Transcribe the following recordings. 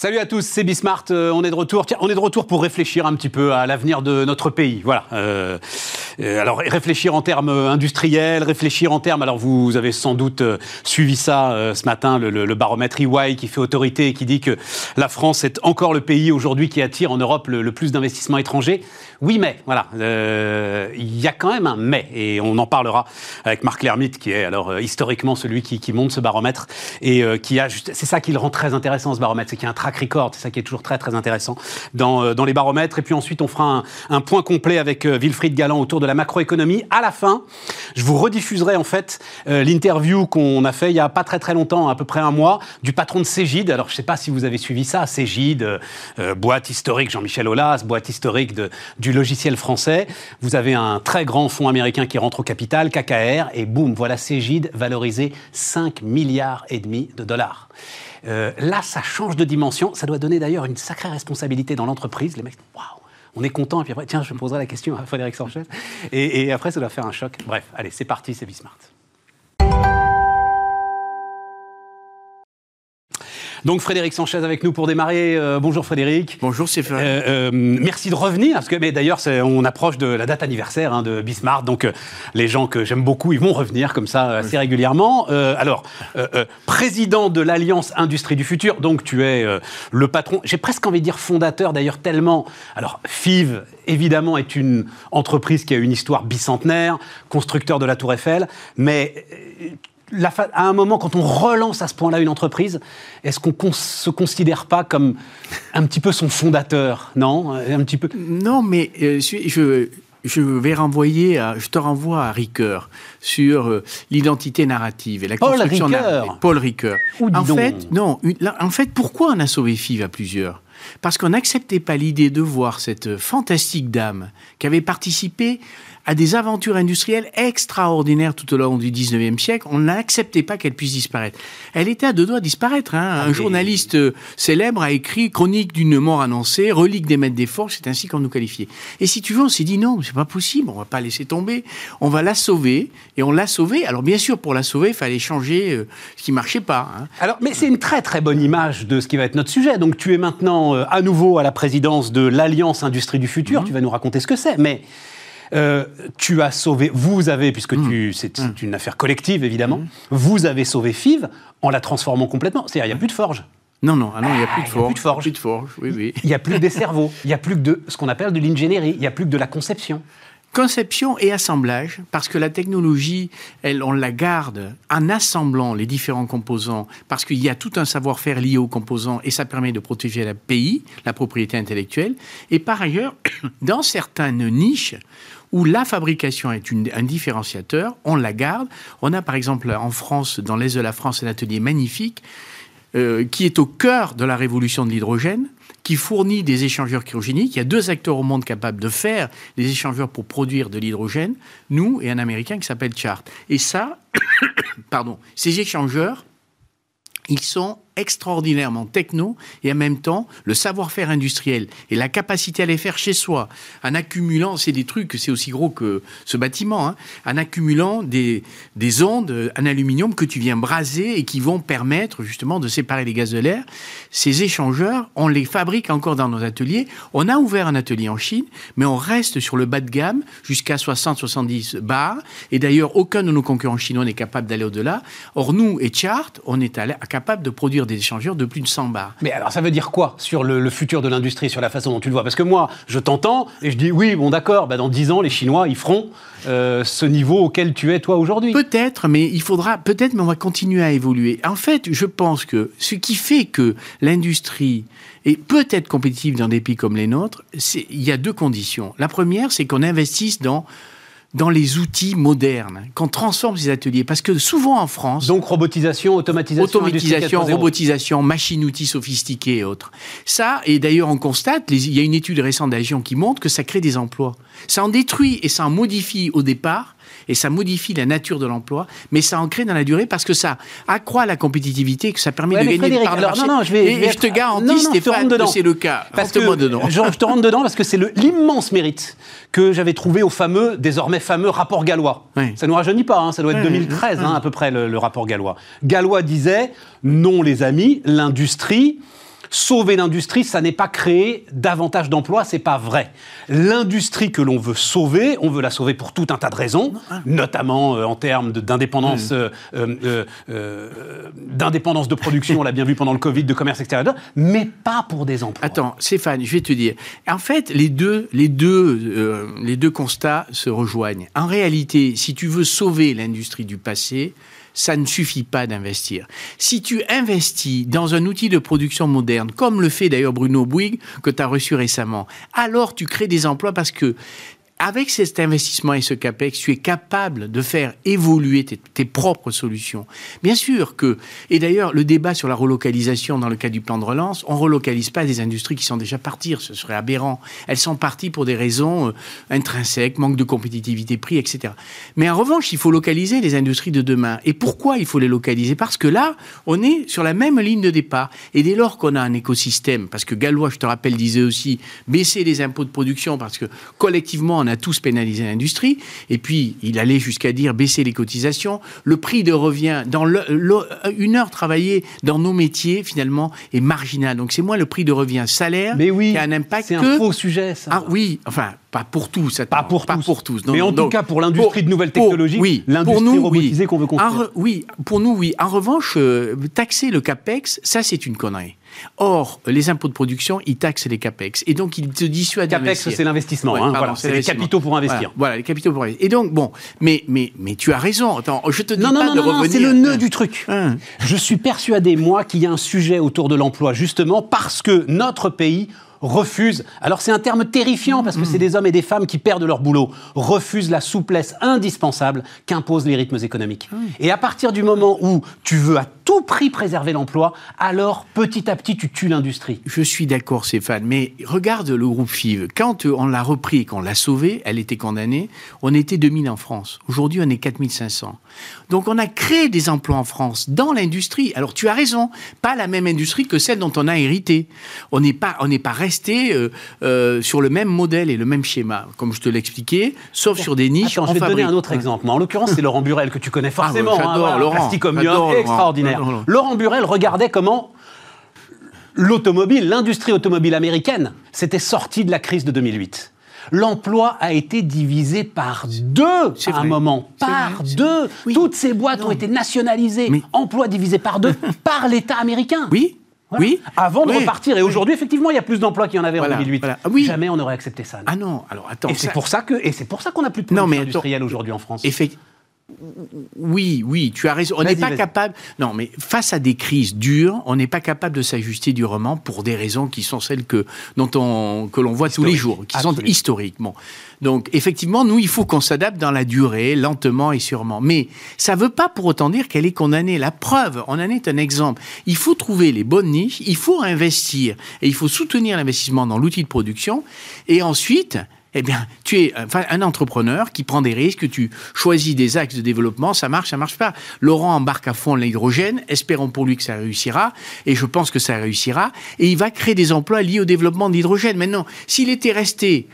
Salut à tous, c'est Bismart. Euh, on est de retour. Tiens, on est de retour pour réfléchir un petit peu à l'avenir de notre pays. Voilà. Euh, alors réfléchir en termes industriels, réfléchir en termes. Alors vous, avez sans doute suivi ça ce matin, le, baromètre EY qui fait autorité et qui dit que la France est encore le pays aujourd'hui qui attire en Europe le, plus d'investissements étrangers. Oui, mais voilà, il y a quand même un mais et on en parlera avec Marc Lermite qui est alors historiquement celui qui, monte ce baromètre et qui a. C'est ça qui le rend très intéressant ce baromètre, c'est qu'il y a un record, c'est ça qui est toujours très très intéressant dans, euh, les baromètres. Et puis ensuite, on fera un, point complet avec euh, Wilfried Galland autour de la macroéconomie. À la fin, je vous rediffuserai en fait euh, l'interview qu'on a fait il y a pas très très longtemps, à peu près un mois, du patron de Cégide. Alors je sais pas si vous avez suivi ça, Cégide, boîte historique Jean-Michel Aulas, boîte historique du logiciel français. Vous avez un très grand fonds américain qui rentre au capital, KKR, et boum, voilà Cégide valorisé 5 milliards et demi de dollars. Euh, là, ça change de dimension. Ça doit donner d'ailleurs une sacrée responsabilité dans l'entreprise. Les mecs, waouh, on est content. Et puis après, tiens, je me poserai la question à Frédéric Sanchez. Et, après, ça doit faire un choc. Bref, allez, c'est parti, c'est Bismart. Donc Frédéric Sanchez avec nous pour démarrer. Euh, bonjour Frédéric. Bonjour Stéphane. Euh, euh, merci de revenir, parce que mais d'ailleurs on approche de la date anniversaire hein, de Bismarck, donc les gens que j'aime beaucoup, ils vont revenir comme ça assez régulièrement. alors, président de l'Alliance Industrie du Futur, donc tu es le patron, j'ai presque envie de dire fondateur d'ailleurs tellement. Alors FIV évidemment est une entreprise qui a une histoire bicentenaire, constructeur de la Tour Eiffel, mais à un moment, quand on relance à ce point-là une entreprise, est-ce qu'on ne se considère pas comme un petit peu son fondateur Non? Un petit peu... Non, mais euh, je, je vais renvoyer, à, je te renvoie à Ricoeur sur euh, l'identité narrative et la Paul construction Ricoeur. Paul Ricoeur. En fait, non. en fait, pourquoi on a sauvé FIV à plusieurs? Parce qu'on n'acceptait pas l'idée de voir cette fantastique dame qui avait participé à des aventures industrielles extraordinaires tout au long du 19e siècle. On n'acceptait pas qu'elle puisse disparaître. Elle était à deux doigts de disparaître. Hein. Un ah, journaliste euh, célèbre a écrit Chronique d'une mort annoncée, relique des maîtres des forces, c'est ainsi qu'on nous qualifiait. Et si tu veux, on s'est dit non, c'est pas possible, on va pas laisser tomber, on va la sauver, et on l'a sauvée. Alors bien sûr, pour la sauver, il fallait changer euh, ce qui marchait pas. Hein. Alors, mais c'est une très très bonne image de ce qui va être notre sujet. Donc tu es maintenant euh, à nouveau à la présidence de l'Alliance Industrie du Futur, mhm. tu vas nous raconter ce que c'est, mais euh, tu as sauvé, vous avez, puisque mm. c'est mm. une affaire collective évidemment, mm. vous avez sauvé FIV en la transformant complètement. C'est-à-dire, il n'y a plus de forge. Non, non, ah non, il n'y a plus de forge. Il n'y a plus de forge. Plus de forge oui, oui. Il n'y a plus des cerveaux. Il n'y a plus que de ce qu'on appelle de l'ingénierie. Il n'y a plus que de la conception. Conception et assemblage, parce que la technologie, elle, on la garde en assemblant les différents composants, parce qu'il y a tout un savoir-faire lié aux composants et ça permet de protéger la pays, la propriété intellectuelle. Et par ailleurs, dans certaines niches, où la fabrication est un différenciateur, on la garde. On a par exemple en France, dans l'Est de la France, un atelier magnifique euh, qui est au cœur de la révolution de l'hydrogène, qui fournit des échangeurs cryogéniques. Il y a deux acteurs au monde capables de faire des échangeurs pour produire de l'hydrogène, nous et un Américain qui s'appelle Chart. Et ça, pardon, ces échangeurs, ils sont extraordinairement techno et en même temps le savoir-faire industriel et la capacité à les faire chez soi en accumulant, c'est des trucs, c'est aussi gros que ce bâtiment, hein, en accumulant des, des ondes en aluminium que tu viens braser et qui vont permettre justement de séparer les gaz de l'air. Ces échangeurs, on les fabrique encore dans nos ateliers. On a ouvert un atelier en Chine, mais on reste sur le bas de gamme jusqu'à 60-70 bars. Et d'ailleurs, aucun de nos concurrents chinois n'est capable d'aller au-delà. Or, nous et Chart, on est capable de produire des échangeurs de plus de 100 bars. Mais alors ça veut dire quoi sur le, futur de l'industrie, sur la façon dont tu le vois? Parce que moi, je t'entends et je dis oui, bon d'accord, bah, dans 10 ans, les Chinois, ils feront euh, ce niveau auquel tu es toi aujourd'hui. Peut-être, mais il faudra, peut-être, mais on va continuer à évoluer. En fait, je pense que ce qui fait que l'industrie est peut-être compétitive dans des pays comme les nôtres, il y a deux conditions. La première, c'est qu'on investisse dans dans les outils modernes, qu'on transforme ces ateliers. Parce que souvent en France... Donc robotisation, automatisation... Automatisation, robotisation, machines-outils sophistiqués et autres. Ça, et d'ailleurs on constate, il y a une étude récente d'Agion qui montre que ça crée des emplois. Ça en détruit et ça en modifie au départ, et ça modifie la nature de l'emploi, mais ça en crée dans la durée parce que ça accroît la compétitivité, que ça permet de gagner par le Non, non, je vais, et, je te garantis, Stéphane, que c'est le cas. Parce que dedans. Je, te rentre dedans parce que c'est l'immense mérite que j'avais trouvé au fameux, désormais fameux rapport gallois. Ça ne nous rajeunit pas, hein, ça doit être 2013 hein, à peu près le, le rapport gallois. Gallois disait, non les amis, l'industrie sauver l'industrie, ça n'est pas créer davantage d'emplois, c'est pas vrai. L'industrie que l'on veut sauver, on veut la sauver pour tout un tas de raisons, hein. notamment euh, en termes d'indépendance, euh, euh, euh, d'indépendance de production, on l'a bien vu pendant le Covid, de commerce extérieur, mais pas pour des emplois. Attends, Stéphane, je vais te dire. En fait, les deux, les deux, les deux constats se rejoignent. En réalité, si tu veux sauver l'industrie du passé, ça ne suffit pas d'investir. Si tu investis dans un outil de production moderne, comme le fait d'ailleurs Bruno Bouygues, que tu as reçu récemment, alors tu crées des emplois parce que avec cet investissement et ce CAPEX, tu es capable de faire évoluer tes, propres solutions. Bien sûr que, et d'ailleurs, le débat sur la relocalisation dans le cas du plan de relance, on relocalise pas des industries qui sont déjà parties, ce serait aberrant. Elles sont parties pour des raisons euh, intrinsèques, manque de compétitivité prix, etc. Mais en revanche, il faut localiser les industries de demain. Et pourquoi il faut les localiser? Parce que là, on est sur la même ligne de départ. Et dès lors qu'on a un écosystème, parce que Gallois, je te rappelle, disait aussi baisser les impôts de production, parce que collectivement, on a tous pénalisé l'industrie. Et puis, il allait jusqu'à dire baisser les cotisations. Le prix de revient dans le- le- une heure travaillée dans nos métiers, finalement, est marginal. Donc, c'est moins le prix de revient salaire Mais oui, qui a un impact c'est un faux sujet, ça. Ah oui, enfin, pas pour tous. Pas pour pas tous. pour tous. Non, Mais non, en tout cas, pour l'industrie de nouvelles technologies, oui, l'industrie nous, robotisée oui. qu'on veut construire. Re- oui, pour nous, oui. En revanche, euh, taxer le CAPEX, ça, c'est une connerie. Or, les impôts de production, ils taxent les CAPEX. Et donc, ils te dissuadent CAPEX, c'est l'investissement. Ouais, hein, voilà, c'est les capitaux pour investir. Voilà, voilà, les capitaux pour investir. Et donc, bon, mais, mais, mais tu as raison. Attends, je te dis Non, pas non, non, de non, non, revenir. c'est le nœud du truc. Hein. Je suis persuadé, moi, qu'il y a un sujet autour de l'emploi, justement, parce que notre pays refuse, alors c'est un terme terrifiant parce que c'est des hommes et des femmes qui perdent leur boulot, refuse la souplesse indispensable qu'imposent les rythmes économiques. Et à partir du moment où tu veux à tout prix préserver l'emploi, alors petit à petit tu tues l'industrie. Je suis d'accord, Stéphane, mais regarde le groupe FIV. Quand euh, on l'a repris et qu'on l'a sauvé, elle était condamnée, on était 2000 en France. Aujourd'hui, on est 4500. Donc, on a créé des emplois en France dans l'industrie. Alors, tu as raison, pas la même industrie que celle dont on a hérité. On n'est pas, on pas resté euh, euh, sur le même modèle et le même schéma, comme je te l'expliquais, sauf sur des niches. Attends, je vais te donner un autre exemple. En l'occurrence, c'est Laurent Burel que tu connais forcément. ouais, j'adore voilà, Laurent. Plastique Omnium, Laurent. Burel regardait comment l'automobile, l'industrie automobile américaine, s'était sortie de la crise de 2008. L'emploi a été divisé par deux à un moment. Par vrai, deux. Oui. Toutes ces boîtes Non. ont été nationalisées. Mais- Emploi divisé par deux par l'État américain. Oui, Voilà. oui. Avant de Oui. repartir. Et aujourd'hui, effectivement, il y a plus d'emplois qu'il y en avait Voilà, en 2008. voilà. Ah oui. Jamais on n'aurait accepté ça. Ah non, alors attends. et c'est pour ça que, et c'est pour ça qu'on n'a plus de Non, production mais industrielle aujourd'hui en France. Effect- Oui, oui, tu as raison. On n'est pas capable. Non, mais face à des crises dures, on n'est pas capable de s'ajuster durement pour des raisons qui sont celles que dont on que l'on voit tous les jours, qui sont Absolument. Bon. Donc, effectivement, nous, il faut qu'on s'adapte dans la durée, lentement et sûrement. Mais ça ne veut pas pour autant dire qu'elle est condamnée. La preuve, on en est un exemple. Il faut trouver les bonnes niches, il faut investir et il faut soutenir l'investissement dans l'outil de production. Et ensuite, eh bien, tu es enfin, un entrepreneur qui prend des risques, tu choisis des axes de développement, ça marche, ça marche pas. Laurent embarque à fond l'hydrogène, espérons pour lui que ça réussira, et je pense que ça réussira, et il va créer des emplois liés au développement de l'hydrogène. Maintenant, s'il était resté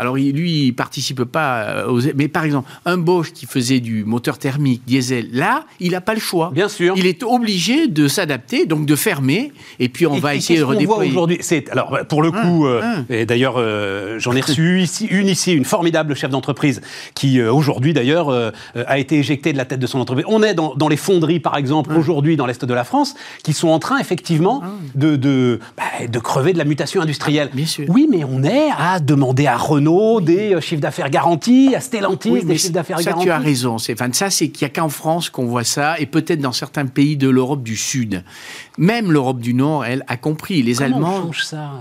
alors, lui, il participe pas euh, aux... Mais par exemple, un Bosch qui faisait du moteur thermique, diesel, là, il n'a pas le choix. Bien sûr. Il est obligé de s'adapter, donc de fermer, et puis on Et- va et essayer de redéployer. aujourd'hui? C'est alors pour le coup, euh, hein. et d'ailleurs euh, j'en ai reçu ici une ici, une formidable chef d'entreprise qui euh, aujourd'hui d'ailleurs euh, euh, a été éjectée de la tête de son entreprise. On est dans, dans les fonderies par exemple aujourd'hui dans l'est de la France qui sont en train effectivement de de, bah, de crever de la mutation industrielle. Bien sûr. Oui, mais on est à demander à Renault des euh, chiffres d'affaires garantis, à Stellantis Oui, des chiffres d'affaires ça, garantis. tu as raison, Stéphane. Ça, c'est qu'il n'y a qu'en France qu'on voit ça, et peut-être dans certains pays de l'Europe du Sud. Même l'Europe du Nord, elle, a compris. Les Comment Allemands, on change ça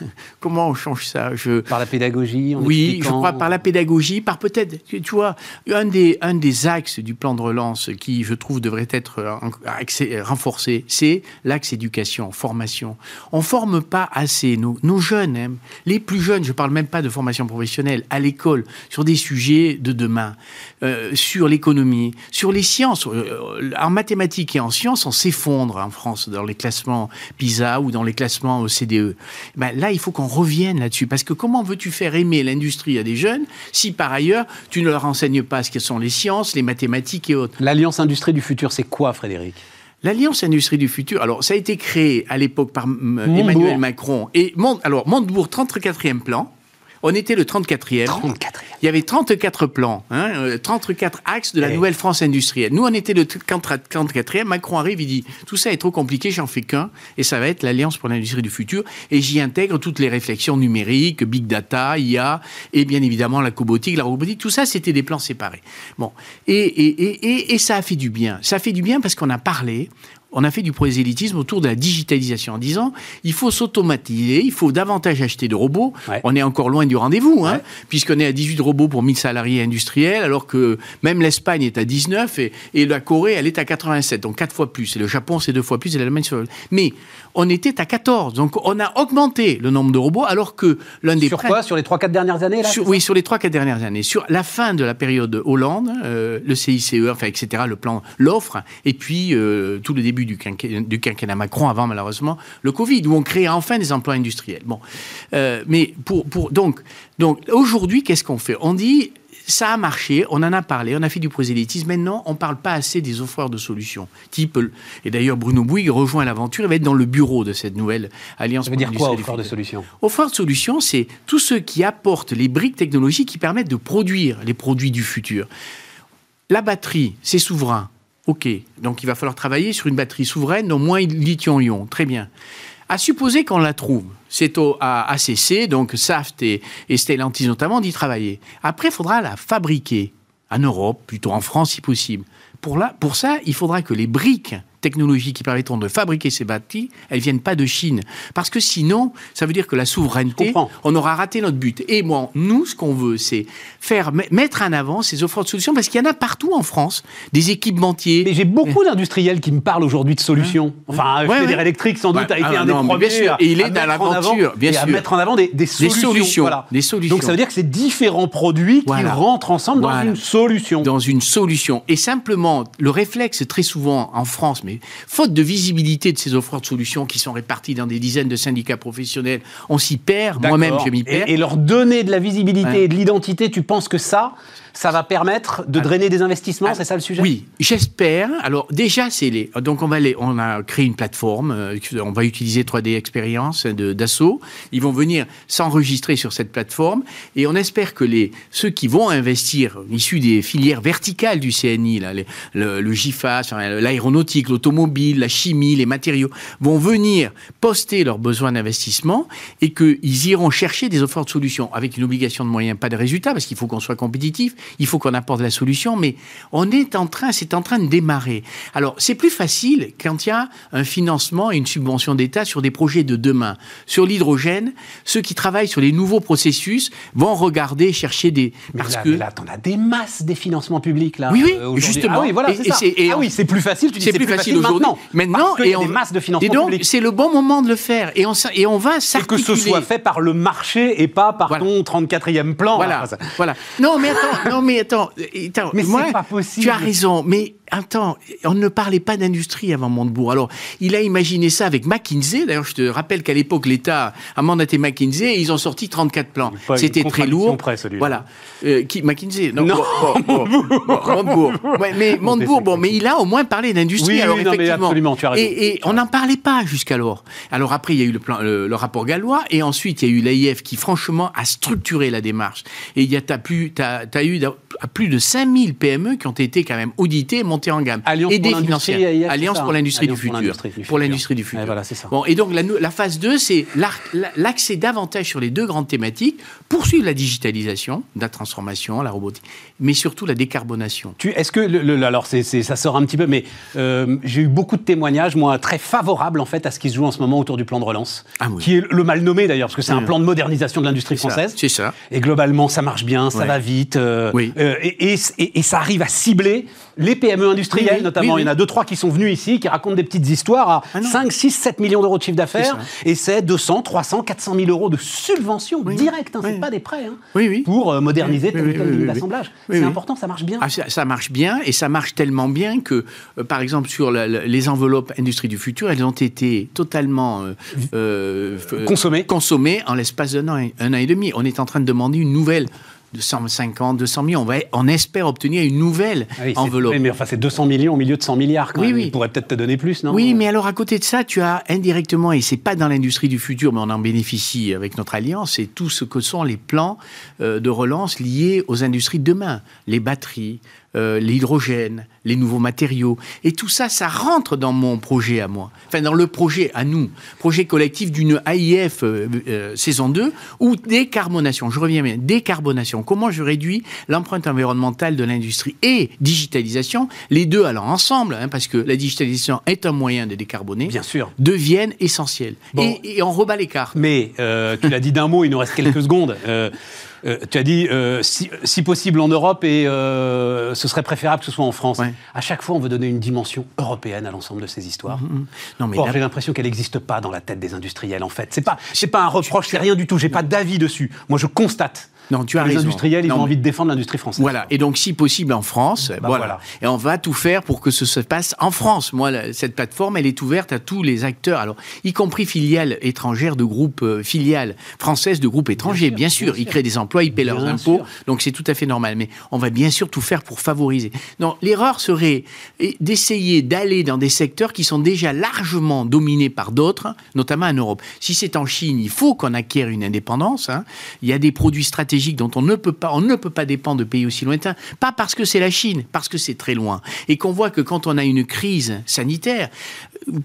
euh, comment on change ça? Je, par la pédagogie en Oui, je crois par la pédagogie, par peut-être, tu vois, un des, un des axes du plan de relance qui, je trouve, devrait être euh, renforcé, c'est l'axe éducation, formation. On forme pas assez nos, nos jeunes, hein, les plus jeunes, je parle même pas de formation professionnelle, à l'école, sur des sujets de demain, euh, sur l'économie, sur les sciences. Euh, en mathématiques et en sciences, on s'effondre en France dans les classements PISA ou dans les classements OCDE. Ben, là, il faut qu'on revienne là-dessus. Parce que comment veux-tu faire aimer l'industrie à des jeunes si par ailleurs tu ne leur enseignes pas ce que sont les sciences, les mathématiques et autres L'alliance industrie du futur, c'est quoi, Frédéric? L'Alliance Industrie du Futur, alors ça a été créé à l'époque par Emmanuel Macron et alors Montebourg 34e plan. On était le 34e. 34e. Il y avait 34 plans, hein, 34 euh, axes de la nouvelle France industrielle. Nous, on était le 34e. Macron arrive, il dit tout ça est trop compliqué, j'en fais qu'un, et ça va être l'Alliance pour l'industrie du futur. Et j'y intègre toutes les réflexions numériques, big data, IA, et bien évidemment la cobotique, la robotique. Tout ça, c'était des plans séparés. Bon, et, et, et, et, ça a fait du bien. Ça a fait du bien parce qu'on a parlé, on a fait du prosélytisme autour de la digitalisation en disant il faut s'automatiser, il faut davantage acheter de robots. On est encore loin du rendez-vous, hein, puisqu'on est à 18 robots pour 1000 salariés industriels, alors que même l'Espagne est à 19 et, et, la Corée, elle est à 87, donc 4 fois plus. Et le Japon, c'est deux fois plus, et l'Allemagne, Mais on était à 14, donc on a augmenté le nombre de robots, alors que l'un des... Sur quoi? Sur les 3-4 dernières années là, Oui, sur les 3-4 dernières années. Sur la fin de la période Hollande, euh, le CICE, enfin, etc., le plan, l'offre, et puis euh, tout le début du, quinquennat, Macron, avant malheureusement le Covid, où on crée enfin des emplois industriels. Bon, euh, mais pour, pour donc, donc aujourd'hui, qu'est-ce qu'on fait? On dit ça a marché, on en a parlé, on a fait du prosélytisme. Maintenant, on ne parle pas assez des offreurs de solutions. Type, et d'ailleurs, Bruno Bouygues rejoint l'aventure, il va être dans le bureau de cette nouvelle alliance. Ça veut dire quoi, offreur de solutions? Offreurs de solutions, c'est tous ceux qui apportent les briques technologiques qui permettent de produire les produits du futur. La batterie, c'est souverain. OK, donc il va falloir travailler sur une batterie souveraine au moins lithium-ion. Très bien. À supposer qu'on la trouve, c'est au à ACC, donc Saft et, Stellantis notamment, d'y travailler. Après, il faudra la fabriquer en Europe, plutôt en France si possible. Pour, pour ça, il faudra que les briques technologies qui permettront de fabriquer ces batteries, elles viennent pas de Chine. Parce que sinon, ça veut dire que la souveraineté, on aura raté notre but. Et moi, nous, ce qu'on veut, c'est faire mettre en avant ces offres de solutions, parce qu'il y en a partout en France, des équipementiers. Mais j'ai beaucoup d'industriels qui me parlent aujourd'hui de solutions. Hein enfin, ouais, Fédéraire Électrique, sans doute, a été un des premiers et il est dans l'aventure, bien sûr. à mettre en avant des, solutions. Des solutions. Donc ça veut dire que c'est différents produits qui rentrent ensemble dans une solution. Dans une solution. Et simplement, le réflexe, très souvent en France, faute de visibilité de ces offres de solutions qui sont réparties dans des dizaines de syndicats professionnels, on s'y perd. Moi-même, je m'y perds. Et, leur donner de la visibilité et de l'identité, tu penses que ça, ça va permettre de drainer des investissements, c'est ça le sujet? Oui, j'espère. Alors déjà, c'est les. Donc on va les, on a créé une plateforme. Euh, on va utiliser 3D Experience d'assaut. Ils vont venir s'enregistrer sur cette plateforme et on espère que les ceux qui vont investir issus des filières verticales du CNI, là, le, le GIFAS, l'aéronautique, l'automobile, la chimie, les matériaux, vont venir poster leurs besoins d'investissement et qu'ils iront chercher des offres de solutions avec une obligation de moyens, pas de résultats, parce qu'il faut qu'on soit compétitif il faut qu'on apporte la solution, mais on est en train, c'est en train de démarrer. Alors, c'est plus facile quand il y a un financement et une subvention d'État sur des projets de demain. Sur l'hydrogène, ceux qui travaillent sur les nouveaux processus vont regarder, chercher des... Mais parce là, que... là, t'en as des masses des financements publics, là. Oui, oui, euh, justement. Ah oui, voilà, c'est ah oui, c'est plus facile, tu dis c'est plus, facile, maintenant. Maintenant, et on... des masses de financement et donc, c'est le bon moment de le faire. Et on, et on va s'articuler. Et que ce soit fait par le marché et pas par ton 34e plan. Voilà, voilà. Non, mais attends, non, mais attends, attends mais c'est pas possible. Tu as raison, mais attends, on ne parlait pas d'industrie avant Montebourg. Alors, il a imaginé ça avec McKinsey. D'ailleurs, je te rappelle qu'à l'époque, l'État a mandaté McKinsey et ils ont sorti 34 plans. C'était très lourd. Près, voilà. Euh, qui, McKinsey Non, non. Montebourg. mais Montebourg, bon, mais il a au moins parlé d'industrie. Oui, alors, oui, effectivement. absolument, tu as raison. Et, on n'en parlait pas jusqu'alors. Alors après, il y a eu le, plan, le, rapport Gallois et ensuite, il y a eu l'AIF qui, franchement, a structuré la démarche. Et il y a, as, plus, as, as eu plus de 5000 PME qui ont été quand même auditées, en gamme. Alliance et des financières. Alliance pour l'industrie du, futur. Pour l'industrie du futur. voilà, ça. Bon, et donc la, la phase 2, c'est l'accès davantage sur les deux grandes thématiques, poursuivre la digitalisation, la transformation, la robotique, mais surtout la décarbonation. Est-ce que, le, alors ça sort un petit peu, mais euh, j'ai eu beaucoup de témoignages, moi, très favorables en fait à ce qui se joue en ce moment autour du plan de relance, ah, oui. qui est le mal nommé d'ailleurs, parce que c'est un plan de modernisation de l'industrie française. C'est ça. Et globalement, ça marche bien, ça va vite. Euh, oui. Euh, et, et, et, ça arrive à cibler les PME industrielles, notamment. Il y en a deux, trois qui sont venus ici, qui racontent des petites histoires à 5, 6, 7 millions d'euros de chiffre d'affaires. Et c'est 200, 300, 400 000 euros de subventions directes. Hein, c'est pas des prêts. Hein, pour euh, moderniser tel ou tel d'assemblage. c'est important, ça marche bien. Ah, ça, marche bien et ça marche tellement bien que, euh, par exemple, sur les enveloppes industrie du futur, elles ont été totalement euh, consommées. consommées en l'espace d'un an, un an et demi. On est en train de demander une nouvelle de 150, 200 millions. On, va, on espère obtenir une nouvelle Ah oui, enveloppe. oui, mais enfin, c'est 200 millions au milieu de 100 milliards. Quand Oui, même. oui. Il pourrait peut-être te donner plus, non? Oui, mais alors à côté de ça, tu as indirectement, et c'est pas dans l'industrie du futur, mais on en bénéficie avec notre alliance, c'est tout ce que sont les plans euh, de relance liés aux industries de demain, les batteries, euh, l'hydrogène, les nouveaux matériaux, et tout ça, ça rentre dans mon projet à moi, enfin dans le projet à nous, projet collectif d'une AIF euh, euh, saison 2 ou décarbonation. Je reviens bien, décarbonation. Comment je réduis l'empreinte environnementale de l'industrie et digitalisation, les deux allant ensemble, hein, parce que la digitalisation est un moyen de décarboner, Bien sûr. deviennent essentiels. Bon. Et, et on rebat les cartes. Mais tu l'as dit d'un mot, il nous reste quelques secondes. Euh, tu as dit euh, si, si possible en Europe et euh, ce serait préférable que ce soit en France. Ouais. À chaque fois, on veut donner une dimension européenne à l'ensemble de ces histoires. Non, mais Or, là- j'ai l'impression qu'elle n'existe pas dans la tête des industriels, en fait. C'est pas, pas un reproche, c'est rien du tout. J'ai pas d'avis dessus. Moi, je constate. Non, tu as les raison. industriels, ils Non, ont mais- envie de défendre l'industrie française. Voilà, et donc si possible en France, voilà. Bah voilà. Et on va tout faire pour que ce se passe en France. Moi, la- cette plateforme, elle est ouverte à tous les acteurs, alors y compris filiales étrangères de groupes, euh, filiales françaises de groupes étrangers, bien sûr. bien Ils créent des emplois, ils paient leurs impôts, sûr. donc c'est tout à fait normal. Mais on va bien sûr tout faire pour favoriser. Non, l'erreur serait eh, d'essayer d'aller dans des secteurs qui sont déjà largement dominés par d'autres, notamment en Europe. Si c'est en Chine, il faut qu'on acquiert une indépendance. hein. Il y a des produits stratégiques dont on ne peut pas, on ne peut pas dépendre de pays aussi lointains. Pas parce que c'est la Chine, parce que c'est très loin. Et qu'on voit que quand on a une crise sanitaire,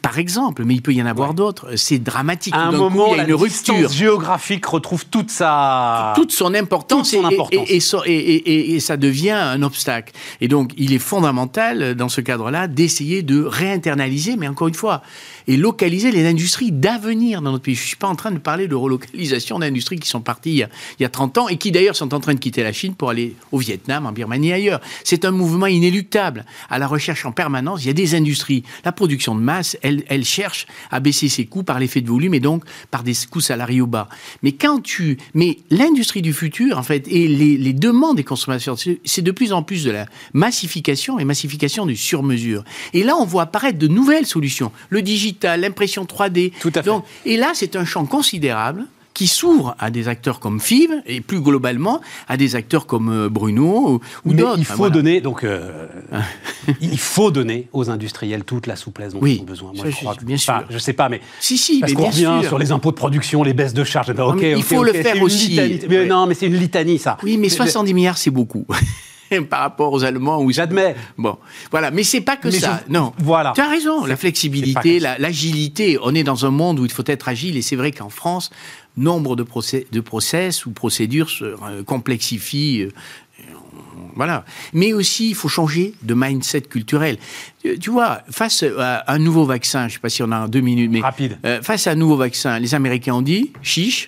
par exemple, mais il peut y en avoir d'autres, c'est dramatique. À un coup, moment, il y a la une rupture géographique retrouve toute sa... toute son importance, Toute son importance. Et, ça devient un obstacle. Et donc, il est fondamental, euh, dans ce cadre-là, d'essayer de réinternaliser, mais encore une fois, et localiser les industries d'avenir dans notre pays. Je ne suis pas en train de parler de relocalisation d'industries qui sont parties il y, a, il y a 30 ans et qui d'ailleurs sont en train de quitter la Chine pour aller au Vietnam, en Birmanie et ailleurs. C'est un mouvement inéluctable. À la recherche en permanence, il y a des industries. La production de masse, elle, elle cherche à baisser ses coûts par l'effet de volume et donc par des coûts salariaux bas. Mais quand tu... Mais l'industrie du futur, en fait, et les, les demandes des consommateurs, c'est- de plus en plus de la massification et massification du sur-mesure. Et là, on voit apparaître de nouvelles solutions. Le digital, l'impression 3D. Tout à fait. Donc, et là, c'est un champ considérable qui s'ouvre à des acteurs comme FIV et plus globalement à des acteurs comme euh, Bruno ou, ou d'autres. il Enfin, faut voilà. donner donc euh, il faut donner aux industriels toute la souplesse dont Oui, ils ont besoin. ça, je, je- crois que- bien enfin, sûr. je sais pas, mais Si, si, parce mais qu'on revient sûr. sur les impôts de production, les baisses de charges. Ben, ok, mais il ok, faut le faire aussi. litanie. Mais Ouais. non, mais c'est une litanie ça. Oui, mais 70 milliards, c'est beaucoup. Par rapport aux Allemands ou J'admets. Bon, voilà, mais c'est pas que Mais ça. je- Non, voilà. Tu as raison. La flexibilité, la- l'agilité. On est dans un monde où il faut être agile, et c'est vrai qu'en France, nombre de, procès, de process ou procédures se euh, complexifient. euh, voilà. Mais aussi, il faut changer de mindset culturel. Tu tu vois, face à un nouveau vaccin, je ne sais pas si on a deux minutes, mais Rapide. euh, face à un nouveau vaccin, les Américains ont dit chiche.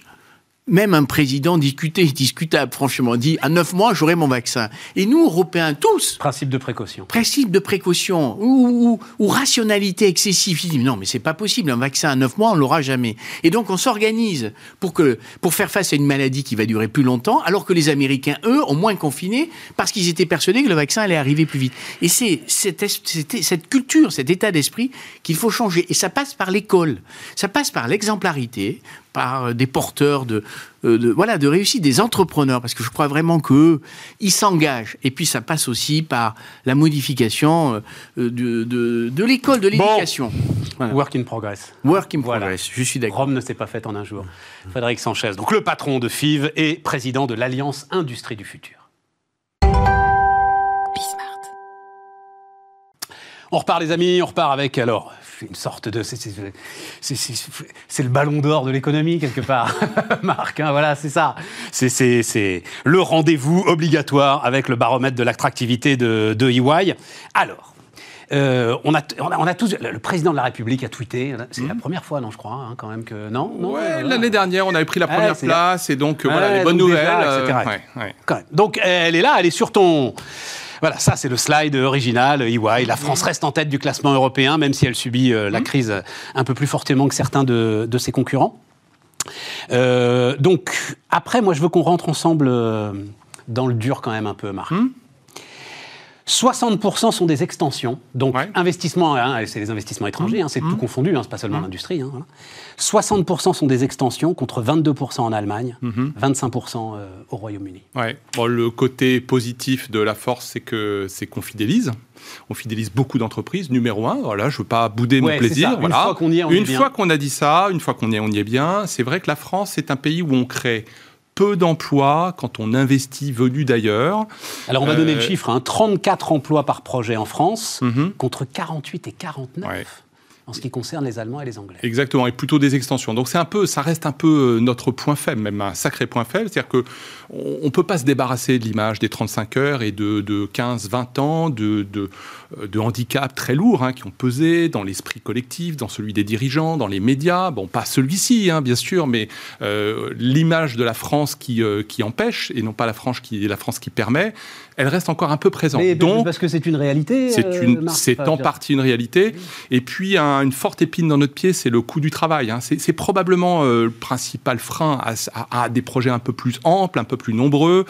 Même un président discuté, discutable, franchement, dit à neuf mois, j'aurai mon vaccin. Et nous, Européens, tous, Principe de précaution. principe de précaution ou, ou- ou rationalité excessive. Il dit, non, mais c'est pas possible, un vaccin à 9 mois, on l'aura jamais. Et donc, on s'organise pour, que, pour faire face à une maladie qui va durer plus longtemps, alors que les Américains, eux, ont moins confiné parce qu'ils étaient persuadés que le vaccin allait arriver plus vite. Et c'est cette, es- cette, cette culture, cet état d'esprit qu'il faut changer. Et ça passe par l'école. Ça passe par l'exemplarité, par euh, des porteurs de, euh, de, voilà, de réussite, des entrepreneurs, parce que je crois vraiment qu'eux, ils s'engagent. Et puis ça passe aussi par la modification euh, de, de, de l'école, de l'éducation. Voilà. Work in progress. Work in Voilà. progress, je suis d'accord. Rome ne s'est pas faite en un jour. Frédéric Sanchez, donc le patron de FIV et président de l'Alliance Industrie du Futur. On repart les amis, on repart avec alors une sorte de c'est- le ballon d'or de l'économie quelque part, Marc. hein, voilà, c'est ça. C'est- le rendez-vous obligatoire avec le baromètre de l'attractivité de, de EY. Alors. euh, on, a, on, a, on a tous. Le président de la République a tweeté. C'est la première fois, non, je crois, hein, quand même que non. non Ouais, euh, l'année dernière, on avait pris la première place et donc euh, voilà les bonnes nouvelles. déjà, etc. euh, ouais, ouais. quand même. Donc elle est là, elle est sur ton. Voilà, ça c'est le slide original, EY. La France reste en tête du classement européen, même si elle subit euh, la crise un peu plus fortement que certains de, de ses concurrents. Euh, donc après, moi je veux qu'on rentre ensemble euh, dans le dur quand même un peu, Marc. 60% sont des extensions. Donc, investissement, hein, c'est les investissements étrangers, hein, c'est tout confondu, hein, c'est pas seulement l'industrie. 60% sont des extensions contre 22% en Allemagne, 25% euh, au Royaume-Uni. Ouais. le côté positif de la force, c'est que c'est qu'on fidélise. On fidélise beaucoup d'entreprises. Numéro un, voilà, je veux pas bouder mon plaisir. Une fois qu'on y est, on Une fois qu'on a dit ça, une fois qu'on y est, on y est bien. C'est vrai que la France, c'est un pays où on crée peu d'emplois quand on investit venu d'ailleurs. Alors on va donner le euh, chiffre, 34 hein. emplois par projet en France, mhm. contre 48 et 49 en ce qui concerne les Allemands et les Anglais. Exactement, et plutôt des extensions. Donc c'est un peu, ça reste un peu euh, notre point faible, même un sacré point faible, c'est-à-dire que on, peut pas se débarrasser de l'image des 35 heures et de, 15-20 ans de, de, euh, de handicaps très lourds hein, qui ont pesé dans l'esprit collectif, dans celui des dirigeants, dans les médias. Bon, pas celui-ci, hein, bien sûr, mais euh, l'image de la France qui, qui empêche et non pas la France qui, la France qui permet elle reste encore un peu présente. Mais, Donc, parce que c'est une réalité. C'est euh, en partie une réalité. Et puis une forte épine dans notre pied, c'est le coût du travail. Hein. C'est probablement euh, le principal frein à, des projets un peu plus amples, un peu plus nombreux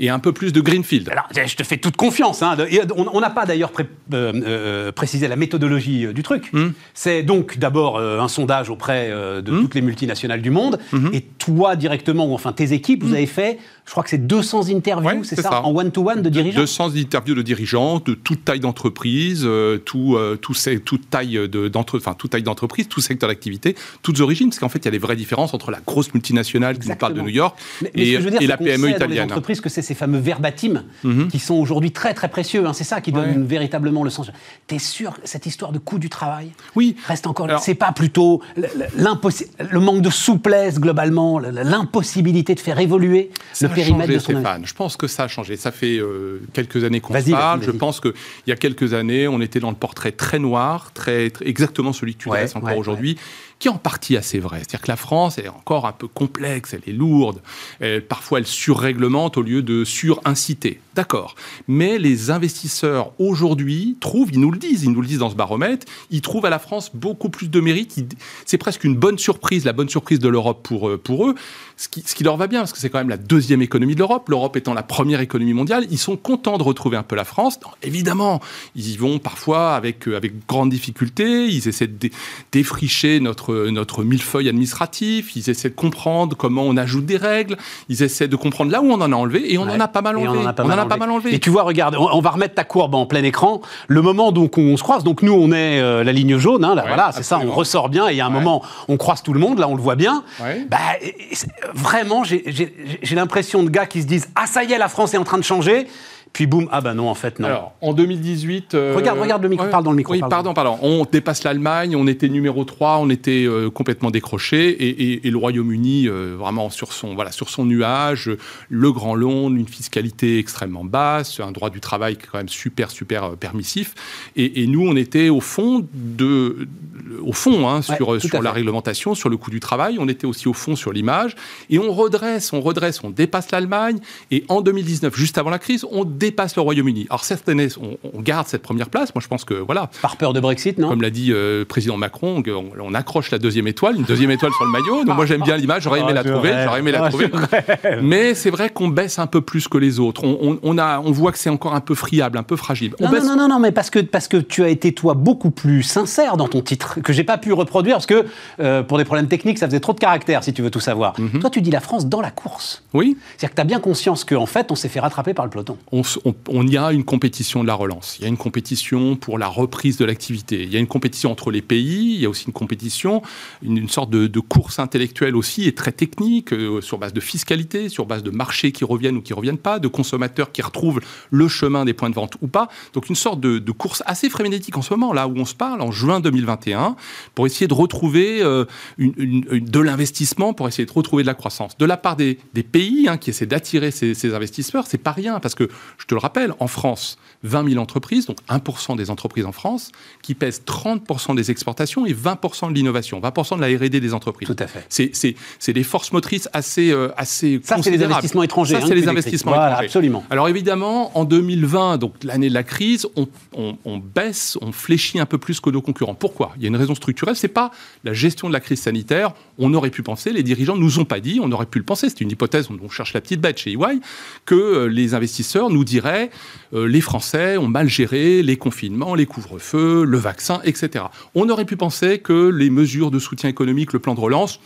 et un peu plus de greenfield. Alors, je te fais toute confiance. Hein. On n'a pas d'ailleurs euh, précisé la méthodologie du truc. Hmm. C'est donc d'abord un sondage auprès de hmm. toutes les multinationales du monde. Hmm. Et toi, directement, ou enfin tes équipes, vous avez fait je crois que c'est 200 interviews, c'est ça, en one-to-one de dirigeants? 200 interviews de dirigeants de toute taille d'entreprise, euh, tout, euh, tout, toute taille d'entreprise, tout secteur d'activité, toutes origines, parce qu'en fait, il y a des vraies différences entre la grosse multinationale qui nous parle de New York et, la PME italienne. Que c'est ces fameux verbatims mhm. qui sont aujourd'hui très très précieux. Hein, c'est ça qui donne véritablement le sens. T'es sûr que cette histoire de coût du travail oui. reste encore C'est pas plutôt le manque de souplesse globalement, l'impossibilité de faire évoluer le Stéphane. Je pense que ça a changé. Ça fait euh, quelques années qu'on parle. Je pense qu'il y a quelques années, on était dans le portrait très noir, très, exactement celui que tu ouais, encore aujourd'hui qui est en partie assez vrai. C'est-à-dire que la France est encore un peu complexe, elle est lourde, parfois elle surréglemente au lieu de surinciter. D'accord. Mais les investisseurs aujourd'hui trouvent, ils nous le disent, ils nous le disent dans ce baromètre, ils trouvent à la France beaucoup plus de mérite. C'est presque une bonne surprise, la bonne surprise de l'Europe pour, euh, eux, ce qui, ce qui leur va bien, parce que c'est quand même la deuxième économie de l'Europe, l'Europe étant la première économie mondiale. Ils sont contents de retrouver un peu la France. évidemment, ils y vont parfois avec, euh, avec grande difficulté, ils essaient de défricher notre notre, millefeuille administratif, ils essaient de comprendre comment on ajoute des règles, ils essaient de comprendre là où on en a enlevé, et on en a pas mal enlevé. on en a pas, mal, enlevé. Et tu vois, regarde, on, va remettre ta courbe en plein écran. Le moment donc on se croise, donc nous on est euh, la ligne jaune, hein, là, voilà, c'est ça, on ressort bien, et il y a un moment, on croise tout le monde, là on le voit bien. Bah, vraiment, j'ai l'impression de gars qui se disent Ah ça y est, la France est en train de changer. Puis boum, ah ben non, en fait, non. Alors, en 2018. Euh, regarde, regarde le micro, parle dans le micro. Oui, pardon, pardon. On dépasse l'Allemagne, on était numéro 3, on était euh, complètement décroché, et, et, le Royaume-Uni, euh, vraiment sur son, voilà, sur son nuage, le Grand Londres, une fiscalité extrêmement basse, un droit du travail quand même super, super permissif. Et, et, nous, on était au fond, de, au fond hein, sur, sur la réglementation, sur le coût du travail, on était aussi au fond sur l'image, et on redresse, on redresse, on dépasse l'Allemagne, et en 2019, juste avant la crise, on dépasse le Royaume-Uni. Alors cette année, on, garde cette première place. Moi, je pense que voilà. Par peur de Brexit, non? Comme l'a dit le euh, président Macron, on, accroche la deuxième étoile, une deuxième étoile sur le maillot. Donc moi, j'aime bien l'image. J'aurais aimé, la trouver. J'aurais aimé la trouver. Mais c'est vrai qu'on baisse un peu plus que les autres. On, a, on voit que c'est encore un peu friable, un peu fragile. Non, non, non, non, mais parce que parce que tu as été toi beaucoup plus sincère dans ton titre que j'ai pas pu reproduire parce que euh, pour des problèmes techniques, ça faisait trop de caractère si tu veux tout savoir. Mhm. Toi, tu dis la France dans la course. Oui. C'est-à-dire que tu as bien conscience qu'en fait, on s'est fait rattraper par le peloton on, y a une compétition de la relance. Il y a une compétition pour la reprise de l'activité. Il y a une compétition entre les pays. Il y a aussi une compétition, une, sorte de, course intellectuelle aussi et très technique euh, sur base de fiscalité, sur base de marchés qui reviennent ou qui reviennent pas, de consommateurs qui retrouvent le chemin des points de vente ou pas. Donc une sorte de, course assez frénétique en ce moment, là où on se parle, en juin 2021, pour essayer de retrouver euh, de l'investissement, pour essayer de retrouver de la croissance. De la part des, pays hein, qui essaient d'attirer ces, ces investisseurs, c'est pas rien parce que je te le rappelle en France, 20 000 entreprises, donc 1% des entreprises en France, qui pèsent 30% des exportations et 20% de l'innovation, 20% de la R&D des entreprises. Tout à fait. C'est des forces motrices assez, euh, assez Ça, c'est les investissements étrangers. Ça, c'est les investissements voilà, étrangers. absolument. Alors évidemment, en 2020, donc l'année de la crise, on, on, baisse, on fléchit un peu plus que nos concurrents. Pourquoi? Il y a une raison structurelle, c'est pas la gestion de la crise sanitaire. On aurait pu penser, les dirigeants nous ont pas dit, on aurait pu le penser, c'est une hypothèse, on cherche la petite bête chez EY, que euh, les investisseurs nous dirait les Français ont mal géré les confinements, les couvre-feux, le vaccin, etc. On aurait pu penser que les mesures de soutien économique, le plan de relance,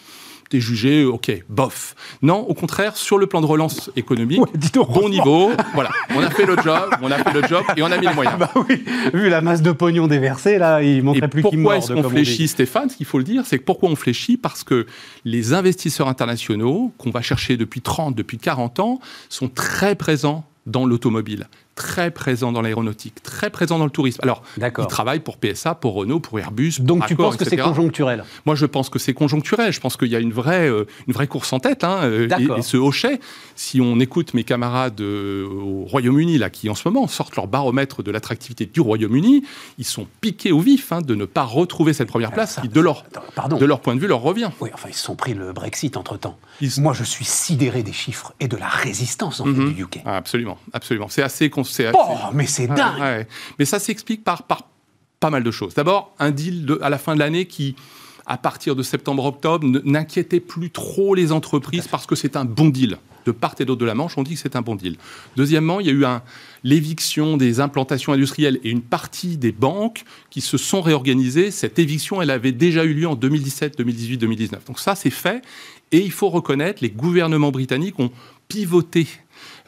t'es jugé, ok, bof. Non, au contraire, sur le plan de relance économique, bon niveau, voilà, on a fait le job, on a fait le job et on a mis les moyens. bah oui, vu la masse de pognon déversé, là, il montrait plus qu'il Pourquoi est-ce qu'on fléchit, Stéphane Ce qu'il faut le dire, c'est que pourquoi on fléchit? Parce que les investisseurs internationaux, qu'on va chercher depuis 30, depuis 40 ans, sont très présents dans l'automobile, très présent dans l'aéronautique, très présent dans le tourisme. Alors, il travaille pour PSA, pour Renault, pour Airbus. Donc tu penses que c'est conjoncturel? Moi, je pense que c'est conjoncturel. Je pense qu'il y a une vraie, euh, une vraie course en tête. Hein, euh, et, ce hochet, si on écoute mes camarades euh, au Royaume-Uni, là, qui en ce moment sortent leur baromètre de l'attractivité du Royaume-Uni, ils sont piqués au vif hein, de ne pas retrouver cette première place qui, de leur, de leur point de vue, leur revient. Oui, enfin, ils se sont pris le Brexit entre-temps. Moi, je suis sidéré des chiffres et de la résistance en fait, mhm. du UK. absolument, absolument. C'est assez Oh, mais c'est dingue Mais ça s'explique par, par pas mal de choses. D'abord, un deal de, à la fin de l'année qui, à partir de septembre-octobre, n'inquiétait plus trop les entreprises parce que c'est un bon deal. De part et d'autre de la Manche, on dit que c'est un bon deal. Deuxièmement, il y a eu l'éviction des implantations industrielles et une partie des banques qui se sont réorganisées. Cette éviction, elle avait déjà eu lieu en 2017, 2018, 2019. Donc ça, c'est fait. Et il faut reconnaître, les gouvernements britanniques ont pivoté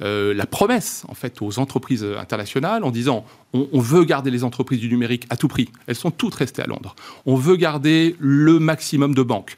euh, la promesse en fait aux entreprises internationales en disant on, veut garder les entreprises du numérique à tout prix. Elles sont toutes restées à Londres. On veut garder le maximum de banques.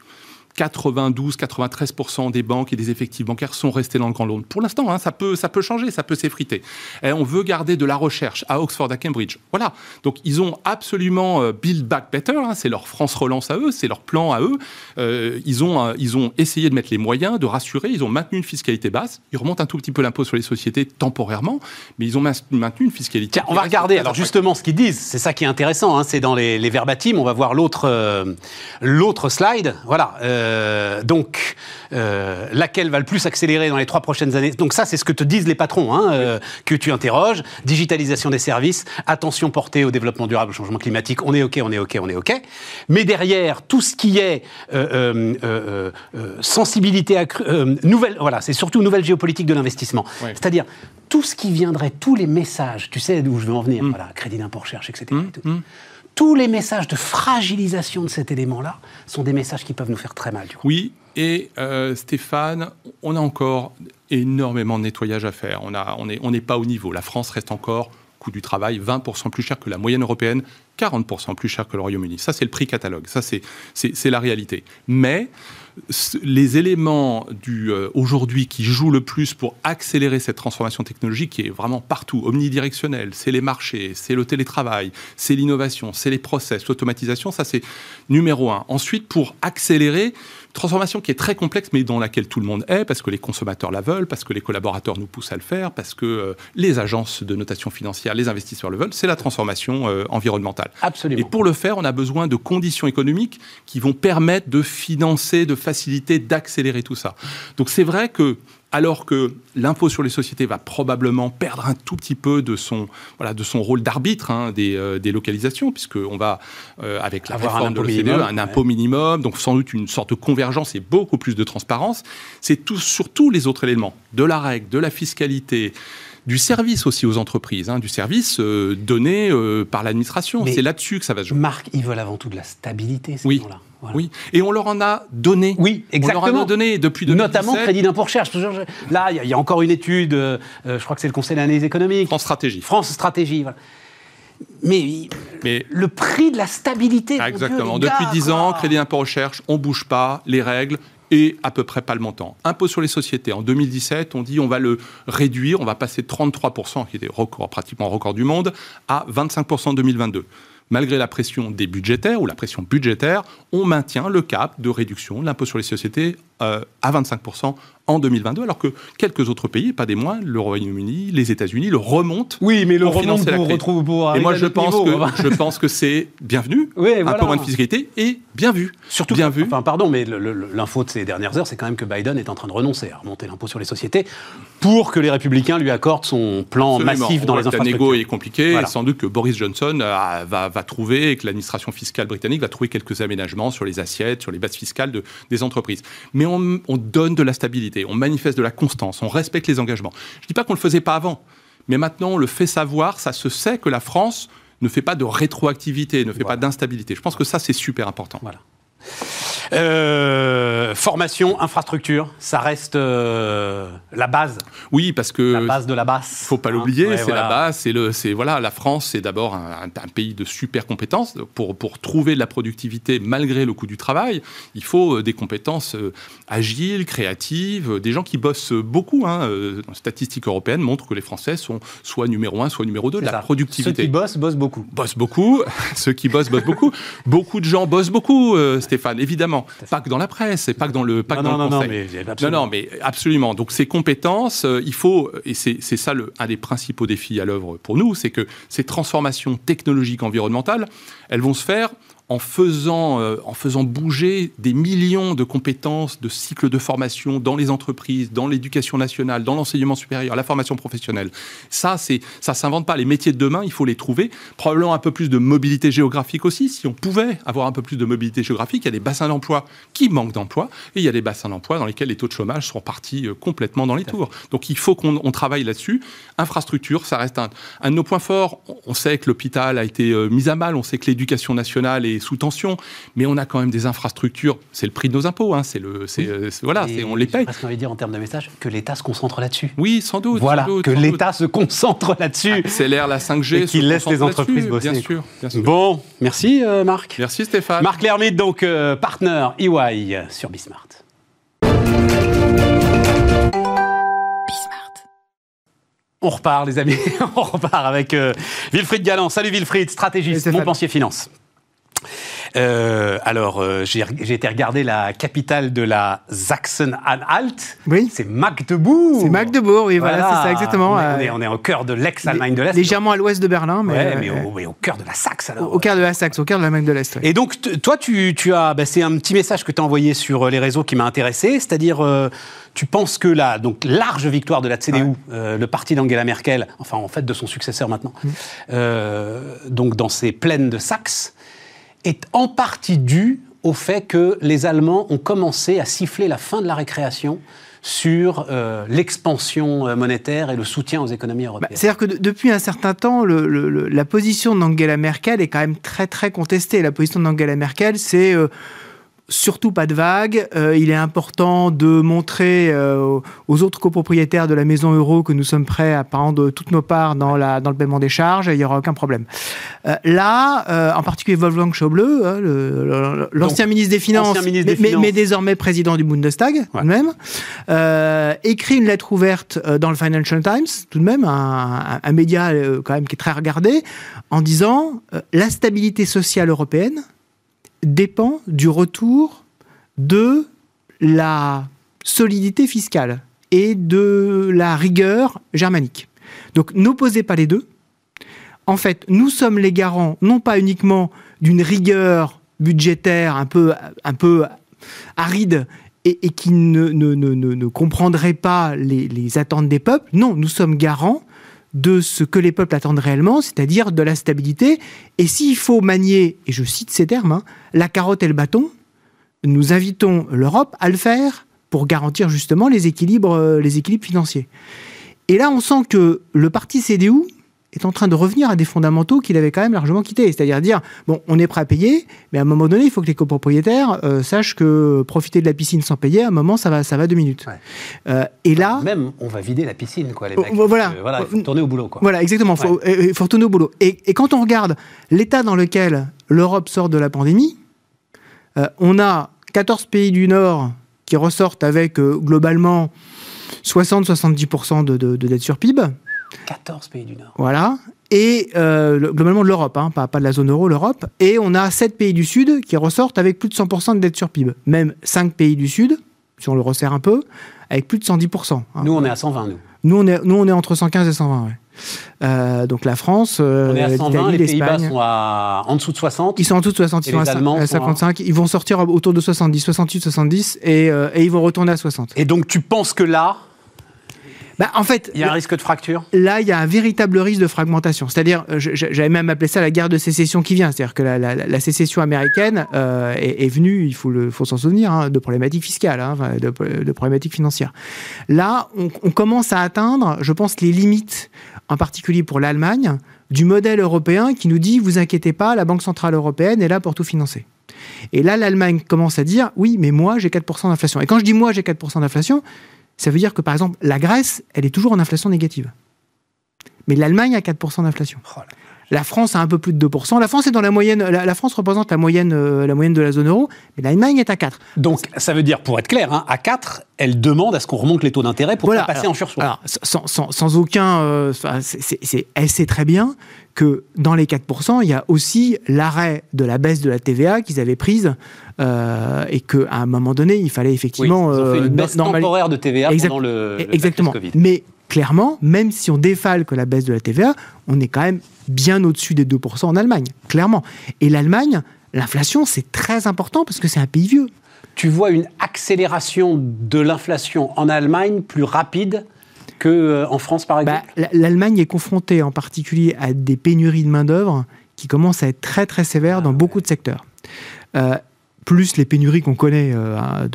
92-93% des banques et des effectifs bancaires sont restés dans le Grand Londres. Pour l'instant, hein, ça, peut, ça peut changer, ça peut s'effriter. on veut garder de la recherche à Oxford, à Cambridge. Voilà. Donc, ils ont absolument euh, Build Back Better. Hein, c'est leur France Relance à eux, c'est leur plan à eux. Euh, ils, ont, euh, ils ont essayé de mettre les moyens, de rassurer. Ils ont maintenu une fiscalité basse. Ils remontent un tout petit peu l'impôt sur les sociétés temporairement, mais ils ont maintenu une fiscalité. Tiens, on va regarder alors justement ce qu'ils disent. C'est ça qui est intéressant. Hein, c'est dans les, les verbatims. On va voir l'autre l'autre slide. Voilà. Euh, donc, euh, laquelle va le plus accélérer dans les trois prochaines années? Donc ça, c'est ce que te disent les patrons hein, euh, que tu interroges. Digitalisation des services, attention portée au développement durable, au changement climatique. On est ok, on est ok, on est ok. Mais derrière, tout ce qui est sensibilité accrue, nouvelle, voilà, c'est surtout nouvelle géopolitique de l'investissement. C'est-à-dire tout ce qui viendrait, tous les messages, tu sais d'où je veux en venir, mm. voilà, crédit d'impôt recherche, etc tous les messages de fragilisation de cet élément-là sont des messages qui peuvent nous faire très mal. Oui, et euh, Stéphane, on a encore énormément de nettoyage à faire. On n'est pas au niveau. La France reste encore, coût du travail, 20% plus cher que la moyenne européenne, 40% plus cher que le Royaume-Uni. Ça, c'est le prix catalogue. Ça, c'est la réalité. Mais les éléments du euh, aujourd'hui qui jouent le plus pour accélérer cette transformation technologique qui est vraiment partout, omnidirectionnelle, c'est les marchés, c'est le télétravail, c'est l'innovation, c'est les process, l'automatisation, ça c'est numéro un. Ensuite, pour accélérer, transformation qui est très complexe, mais dans laquelle tout le monde est, parce que les consommateurs la veulent, parce que les collaborateurs nous poussent à le faire, parce que euh, les agences de notation financière, les investisseurs le veulent, c'est la transformation euh, environnementale. Absolument. Et pour le faire, on a besoin de conditions économiques qui vont permettre de financer, de faciliter, d'accélérer tout ça. Donc c'est vrai que alors que l'impôt sur les sociétés va probablement perdre un tout petit peu de son, voilà, de son rôle d'arbitre hein, des, euh, des, localisations, puisqu'on va, euh, avec la réforme de l'OCDE, un impôt minimum, donc sans doute une sorte de convergence et beaucoup plus de transparence. C'est tout, sur tous les autres éléments, de la règle, de la fiscalité, du service aussi aux entreprises, hein, du service euh, donné par l'administration. C'est là-dessus que ça va se jouer. Marc, ils veulent avant tout de la stabilité, ces oui. là oui, et on leur en a donné. Oui, exactement. On leur en a donné depuis 2017. Notamment crédit d'impôt recherche. Là, il y, a encore une étude, euh, je crois que c'est le Conseil d'analyse économique. France Stratégie. France Stratégie, voilà. Mais, Mais, le prix de la stabilité. exactement. Depuis 10 ans, crédit d'impôt recherche, on bouge pas, les règles et à peu près pas le montant. Impôt sur les sociétés, en 2017, on dit on va le réduire, on va passer de 33%, qui était record, pratiquement record du monde, à 25% en 2022 malgré la pression des budgétaires ou la pression budgétaire, on maintient le cap de réduction de l'impôt sur les sociétés euh, à 25% en 2022, alors que quelques autres pays, pas des moins, le Royaume-Uni, les États-Unis, le remontent. Oui, mais le remonte pour retrouver pour Et moi, je pense, que, je pense que c'est bienvenu, oui, un peu moins de fiscalité, et bien vu. Surtout, bien vu. Enfin, pardon, mais l'info de ces dernières heures, c'est quand même que Biden est en train de renoncer à remonter l'impôt sur les sociétés pour que les républicains lui accordent son plan massif dans les infrastructures. Le négo est compliqué, et sans doute que Boris Johnson euh, va, va, trouver, et que l'administration fiscale britannique va trouver quelques aménagements sur les assiettes, sur les bases fiscales de, des entreprises. Mais on, on donne de la stabilité on manifeste de la constance, on respecte les engagements. Je ne dis pas qu'on ne le faisait pas avant. Mais maintenant, le fait savoir, ça se sait que la France ne fait pas de rétroactivité, ne fait pas d'instabilité. Je pense que ça, c'est super important. Voilà. Euh, formation, infrastructure, ça reste euh, la base. Oui, parce que la base de la base. Faut pas l'oublier, c'est la base. C'est le, c'est voilà, la France, c'est d'abord un, pays de super compétences. Pour pour trouver de la productivité malgré le coût du travail, il faut euh, des compétences agiles, créatives, des gens qui bossent beaucoup. Hein. Statistiques européennes montrent que les Français sont soit numéro un, soit numéro deux de la productivité. Ceux qui bossent bossent beaucoup. Bossent beaucoup. Ceux qui bossent bossent beaucoup. beaucoup de gens bossent beaucoup. Stéphane, évidemment. Pas que dans la presse, et pas que dans le, pas non, dans non, Non, mais non, non, mais absolument. Donc ces compétences, euh, il faut, et c'est ça le, un des principaux défis à l'œuvre pour nous, c'est que ces transformations technologiques environnementales, elles vont se faire en faisant, euh, en faisant bouger des millions de compétences, de cycles de formation dans les entreprises, dans l'éducation nationale, dans l'enseignement supérieur, la formation professionnelle. Ça, c'est, ça s'invente pas. Les métiers de demain, il faut les trouver. Probablement un peu plus de mobilité géographique aussi. Si on pouvait avoir un peu plus de mobilité géographique, il y a des bassins d'emploi qui manquent d'emploi et il y a des bassins d'emploi dans lesquels les taux de chômage sont partis euh, complètement dans les tours. Donc il faut qu'on travaille là-dessus. Infrastructure, ça reste un, un, de nos points forts. On sait que l'hôpital a été euh, mis à mal. On sait que l'éducation nationale est sous tension, mais on a quand même des infrastructures. C'est le prix de nos impôts, hein, c'est le, c'est, euh, voilà, c'est, on les paye. Parce qu'on de dire en termes de message que l'État se concentre là-dessus. Oui, sans doute. Voilà, sans doute, que l'État se concentre là-dessus. Accélère la 5G. Et qu'il laisse les entreprises bosser. Bien sûr, bien sûr. Bon, merci euh, Marc. Merci Stéphane. Marc Lermite, donc euh, partenaire EY sur Bismart. On repart, les amis. On repart avec euh, Wilfried Galland. Salut Wilfried, stratégiste, Montpensier Finance. Euh, alors, euh, j'ai été regarder la capitale de la Sachsen-Anhalt. Oui. C'est Magdebourg. C'est Magdebourg, oui, voilà, c'est ça, exactement. On est, on est, au cœur de l'ex-Allemagne de l'Est. Légèrement à l'ouest de Berlin, mais. Ouais, mais, au, mais, au, cœur de la Saxe, alors. Au cœur de la Saxe, au cœur de l'Allemagne de l'Est. Et donc, toi, tu, tu as. Bah, c'est un petit message que tu as envoyé sur les réseaux qui m'a intéressé, c'est-à-dire. Euh, tu penses que la donc, large victoire de la CDU, ouais. euh, le parti d'Angela Merkel, enfin en fait de son successeur maintenant, mmh. euh, donc dans ces plaines de Saxe, est en partie due au fait que les Allemands ont commencé à siffler la fin de la récréation sur euh, l'expansion monétaire et le soutien aux économies européennes. Bah, C'est-à-dire que depuis un certain temps, le, le, la position d'Angela Merkel est quand même très très contestée. La position d'Angela Merkel, c'est euh, surtout pas de vagues. Euh, il est important de montrer euh, aux autres copropriétaires de la maison euro que nous sommes prêts à prendre toutes nos parts dans, la, dans le paiement des charges et il n'y aura aucun problème. Euh, là, en particulier Wolfgang Schäuble, hein, l'ancien ministre des Finances, ministre des mais, Finances. mais, désormais président du Bundestag, tout de même, écrit une lettre ouverte dans le Financial Times, tout de même, un, un, un média quand même qui est très regardé, en disant la stabilité sociale européenne dépend du retour de la solidité fiscale et de la rigueur germanique. Donc n'opposez pas les deux. En fait, nous sommes les garants non pas uniquement d'une rigueur budgétaire un peu, aride et, qui ne, comprendrait pas les attentes des peuples, non, nous sommes garants de ce que les peuples attendent réellement, c'est-à-dire de la stabilité. Et s'il faut manier, et je cite ces termes, hein, la carotte et le bâton, nous invitons l'Europe à le faire pour garantir justement les équilibres, les équilibres financiers. Et là, on sent que le parti CDU est en train de revenir à des fondamentaux qu'il avait quand même largement quittés. C'est-à-dire dire, bon, on est prêt à payer, mais à un moment donné, il faut que les copropriétaires euh, sachent que profiter de la piscine sans payer, à un moment, ça va, ça va deux minutes. Ouais. Euh, et là... Même, on va vider la piscine, quoi, les mecs. Voilà. Euh, voilà il faut retourner au boulot, quoi. Voilà, exactement, il faut, ouais. faut, retourner au boulot. Et, et, quand on regarde l'état dans lequel l'Europe sort de la pandémie, euh, on a 14 pays du Nord qui ressortent avec, globalement, 60-70% de, de, de dette sur PIB. 14 pays du Nord. Voilà. Et euh, le, globalement de l'Europe, hein, pas, pas, de la zone euro, l'Europe. Et on a 7 pays du Sud qui ressortent avec plus de 100% de dette sur PIB. Même 5 pays du Sud, si on le resserre un peu, avec plus de 110%. Hein. Nous, on est à 120, nous. Nous, on est, nous, on est entre 115 et 120, ouais. Euh, donc la France, euh, on est à 120, les Pays-Bas sont à, en dessous de 60. Ils sont en dessous de 60, ils sont à 55. À... Ils vont sortir autour de 70, 68, 70 et, euh, et ils vont retourner à 60. Et donc tu penses que là, bah, En fait, il y a un risque de fracture? Là, il y a un véritable risque de fragmentation. C'est-à-dire, euh, j'avais même appelé ça la guerre de sécession qui vient. C'est-à-dire que la, sécession américaine euh, est, venue, il faut, faut s'en souvenir, hein, de problématiques fiscales, hein, de, problématiques financières. Là, on, on commence à atteindre, je pense, les limites, en particulier pour l'Allemagne, du modèle européen qui nous dit, vous inquiétez pas, la Banque Centrale Européenne est là pour tout financer. Et là, l'Allemagne commence à dire oui, mais moi, j'ai 4% d'inflation. Et quand je dis moi, j'ai 4% d'inflation, ça veut dire que par exemple, la Grèce, elle est toujours en inflation négative. Mais l'Allemagne a 4% d'inflation. Oh la France a un peu plus de 2%. La France est dans la moyenne. La, France représente la moyenne, euh, la moyenne de la zone euro, mais l'Allemagne est à 4. Donc ça veut dire, pour être clair, hein, à 4, elle demande à ce qu'on remonte les taux d'intérêt pour passer en sursaut. Alors, sans, aucun, euh, elle sait très bien que dans les 4%, il y a aussi l'arrêt de la baisse de la TVA qu'ils avaient prise euh, et qu'à un moment donné, il fallait effectivement... Oui, ils ont fait une baisse temporaire de TVA pendant le, Exactement. Covid. Mais clairement, même si on défale que la baisse de la TVA, on est quand même bien au-dessus des 2% en Allemagne, clairement. Et l'Allemagne, l'inflation, c'est très important parce que c'est un pays vieux. Tu vois une accélération de l'inflation en Allemagne plus rapide qu'en euh, France, par bah, exemple? L'Allemagne est confrontée en particulier à des pénuries de main-d'œuvre qui commencent à être très très sévères dans ah beaucoup de secteurs. Euh, plus les pénuries qu'on connaît euh, hein,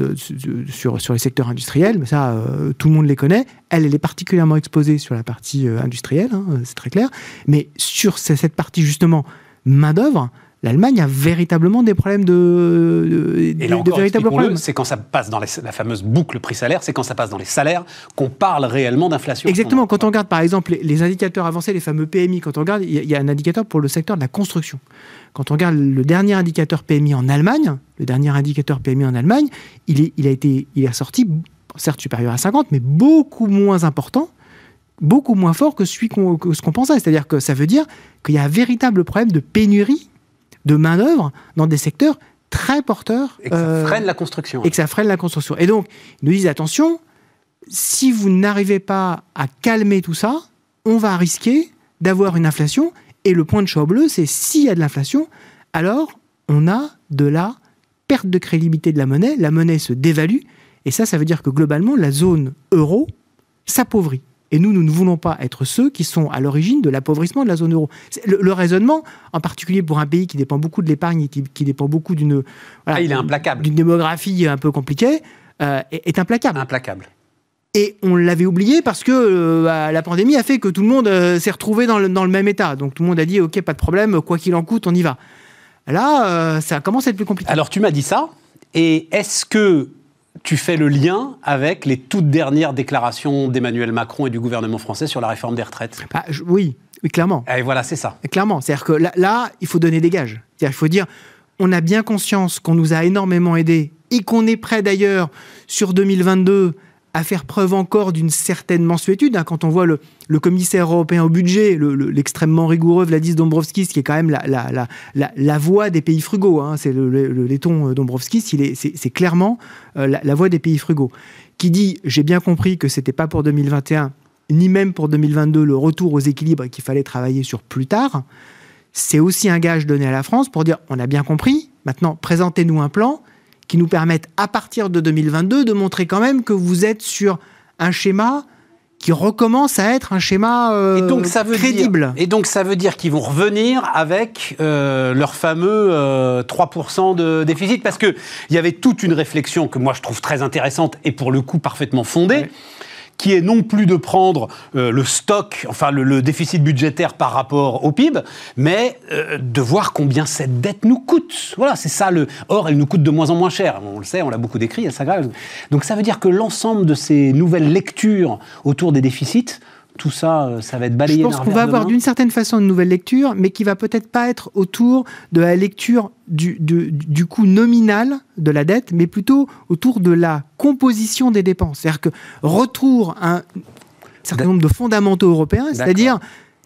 sur, les secteurs industriels, mais ça, tout le monde les connaît. Elle, elle est particulièrement exposée sur la partie industrielle, hein, c'est très clair. Mais sur cette partie, justement, main-d'œuvre, l'Allemagne a véritablement des problèmes de, et là encore, C'est quand ça passe dans la fameuse boucle prix-salaire, c'est quand ça passe dans les salaires qu'on parle réellement d'inflation. Exactement. Quand on regarde par exemple les, indicateurs avancés, les fameux PMI, quand on regarde, il y, a un indicateur pour le secteur de la construction. Quand on regarde le dernier indicateur PMI en Allemagne, le dernier indicateur PMI en Allemagne, il est, il a été, il est sorti, certes supérieur à 50, mais beaucoup moins important beaucoup moins fort que, celui que ce qu'on pensait. C'est-à-dire que ça veut dire qu'il y a un véritable problème de pénurie de main-d'œuvre dans des secteurs très porteurs. Et que ça euh, freine la construction. Et que ça freine la construction. Et donc, ils nous disent attention, si vous n'arrivez pas à calmer tout ça, on va risquer d'avoir une inflation. Et le point de choix bleu, c'est s'il y a de l'inflation, alors on a de la perte de crédibilité de la monnaie, la monnaie se dévalue, et ça, ça veut dire que globalement, la zone euro s'appauvrit. Et nous, nous ne voulons pas être ceux qui sont à l'origine de l'appauvrissement de la zone euro. Le, raisonnement, en particulier pour un pays qui dépend beaucoup de l'épargne, qui, qui, dépend beaucoup d'une ah, implacable. d'une démographie un peu compliquée, euh, est, implacable. Implacable. Et on l'avait oublié parce que euh, bah, la pandémie a fait que tout le monde euh, s'est retrouvé dans le, dans le, même état. Donc tout le monde a dit, OK, pas de problème, quoi qu'il en coûte, on y va. Là, ça commence à être plus compliqué. Alors tu m'as dit ça. Et est-ce que tu fais le lien avec les toutes dernières déclarations d'Emmanuel Macron et du gouvernement français sur la réforme des retraites bah, Oui, clairement. Et voilà, c'est ça. clairement. C'est-à-dire que là, il faut donner des gages. C'est-à-dire qu'il faut dire, on a bien conscience qu'on nous a énormément aidés et qu'on est prêt d'ailleurs sur 2022 à faire preuve encore d'une certaine mensuétude. Hein, quand on voit le, commissaire européen au budget, l'extrêmement rigoureux Vladis Dombrovskis, qui est quand même la, voix des pays frugaux, hein, c'est le, laiton euh, Dombrovskis, c'est clairement euh, la, voix des pays frugaux, qui dit j'ai bien compris que c'était pas pour 2021, ni même pour 2022 le retour aux équilibres qu'il fallait travailler sur plus tard. C'est aussi un gage donné à la France pour dire on a bien compris, maintenant présentez-nous un plan qui nous permettent, à partir de 2022, de montrer quand même que vous êtes sur un schéma qui recommence à être un schéma euh, et donc ça veut crédible. et donc ça veut dire qu'ils vont revenir avec euh, leur fameux 3% euh, de déficit, parce qu'il y avait toute une réflexion que moi je trouve très intéressante et pour le coup parfaitement fondée qui est non plus de prendre euh, le stock, enfin le, déficit budgétaire par rapport au PIB, mais euh, de voir combien cette dette nous coûte. Voilà, c'est ça le. Or, elle nous coûte de moins en moins cher. On le sait, on l'a beaucoup décrit, elle s'aggrave. Donc ça veut dire que l'ensemble de ces nouvelles lectures autour des déficits tout ça, euh, ça va être balayé. Je pense qu'on va avoir d'une certaine façon une nouvelle lecture, mais qui va peut-être pas être autour de la lecture du, du, coût nominal de la dette, mais plutôt autour de la composition des dépenses. C'est-à-dire que retour à un certain nombre de fondamentaux européens, c'est-à-dire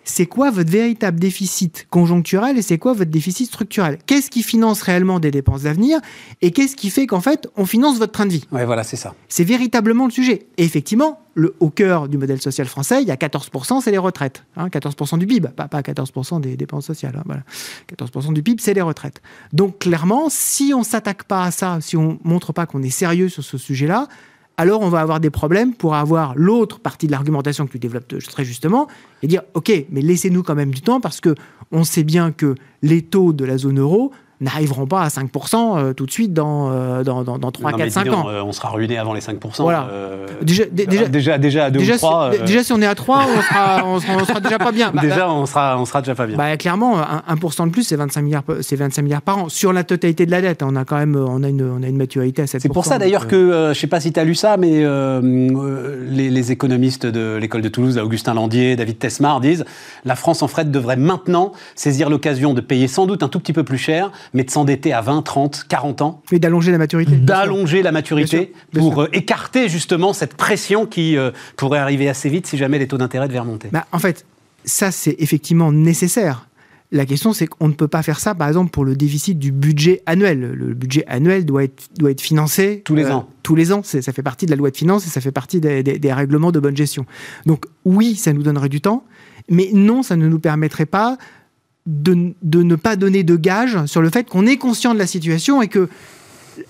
c'est quoi votre véritable déficit conjoncturel et c'est quoi votre déficit structurel? Qu'est-ce qui finance réellement des dépenses d'avenir et qu'est-ce qui fait qu'en fait on finance votre train de vie? Ouais, voilà, c'est ça. C'est véritablement le sujet. Et effectivement, le, au cœur du modèle social français, il y a 14%, c'est les retraites. 14% hein, du PIB, pas, pas 14% des dépenses sociales. Hein, voilà. 14% du PIB, c'est les retraites. Donc clairement, si on s'attaque pas à ça, si on montre pas qu'on est sérieux sur ce sujet-là, alors on va avoir des problèmes pour avoir l'autre partie de l'argumentation que tu développes très justement et dire ok, mais laissez-nous quand même du temps parce que on sait bien que les taux de la zone euro n'arriveront pas à 5% euh, tout de suite dans, euh, dans, dans, dans 3, 4, 5 ans. Euh, on sera ruiné avant les 5%. Voilà. déjà, déjà, déjà, à 2 déjà, ou 3. Si, déjà, si on est à 3, on sera, on sera, déjà pas bien. Bah, déjà, bah, on sera, on sera déjà pas bien. Bah, clairement, 1%, de plus, c'est 25, milliards, 25 milliards par an. Sur la totalité de la dette, on a quand même on a une, on a une maturité à 7%. C'est pour ça d'ailleurs que, je sais pas si tu as lu ça, mais les, les, économistes de l'école de Toulouse, Augustin Landier, David Tesmar, disent la France en fret devrait maintenant saisir l'occasion de payer sans doute un tout petit peu plus cher, mais de s'endetter à 20, 30, 40 ans. Mais d'allonger la maturité. D'allonger la maturité pour euh, écarter justement cette pression qui euh, pourrait arriver assez vite si jamais les taux d'intérêt devaient remonter. Bah, en fait, ça c'est effectivement nécessaire. La question, c'est qu'on ne peut pas faire ça, par exemple, pour le déficit du budget annuel. Le budget annuel doit être, doit être financé tous les euh, ans. Tous les ans, ça fait partie de la loi de finances et ça fait partie des, des, règlements de bonne gestion. Donc oui, ça nous donnerait du temps, mais non, ça ne nous permettrait pas de, ne pas donner de gage sur le fait qu'on est conscient de la situation et que